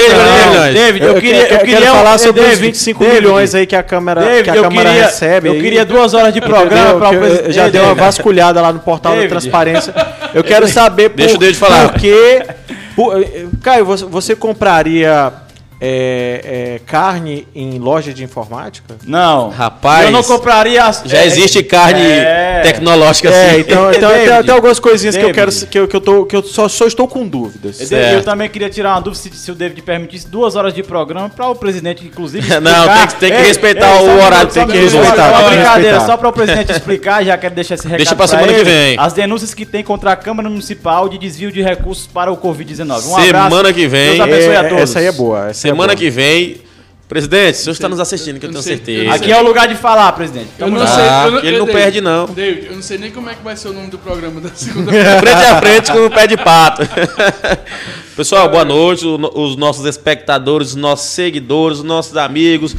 David, eu, Eu, queria, eu queria falar sobre David, os 25 David, milhões aí que a Câmara, David, que a eu Câmara queria, recebe. Eu queria duas horas de programa para o eu- eu presidente. já dei uma vasculhada lá no portal da transparência. Eu quero saber por, Deixa o David falar. por que. Caio, você compraria é, é, carne em loja de informática? Não. Rapaz, Eu não compraria... as- Já é, existe carne é. tecnológica É, assim. então, então David, tem, tem algumas coisinhas que eu David. quero que eu, que eu, tô, que eu só, só estou com dúvidas. Eu, Certo. eu também queria tirar uma dúvida se, se o David permitisse duas horas de programa para o presidente, inclusive. <laughs> Não, explicar- tem que- tem que Ei, respeitar ei, o horário, tem que respeitar, só que brincadeira, só para o presidente explicar, já quero deixar esse recado. Deixa pra pra semana que ele, vem. As denúncias que tem contra a Câmara Municipal de desvio de recursos para o Covid-19. Um Semana abraço. que vem. Deus abençoe a É, todos. essa aí é boa. essa é Semana que vem. Presidente, o senhor está nos assistindo, que eu Eu tenho sei- certeza. eu Aqui é o lugar de falar, presidente. Eu não sei, eu não, ele não David, perde, não. David, eu não sei nem como é que vai ser o nome do programa da segunda-feira. <laughs> frente a frente com o pé de pato. <laughs> Pessoal, boa noite. Os nossos espectadores, os nossos seguidores, os nossos amigos,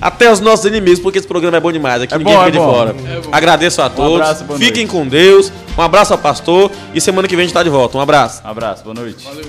até os nossos inimigos, porque esse programa é bom demais. Aqui É ninguém bom, fica é de fora. É. Agradeço a todos. abraço, boa Fiquem noite. com Deus. Um abraço ao pastor. E semana que vem a gente está de volta. Um abraço. Um abraço, boa noite. Valeu.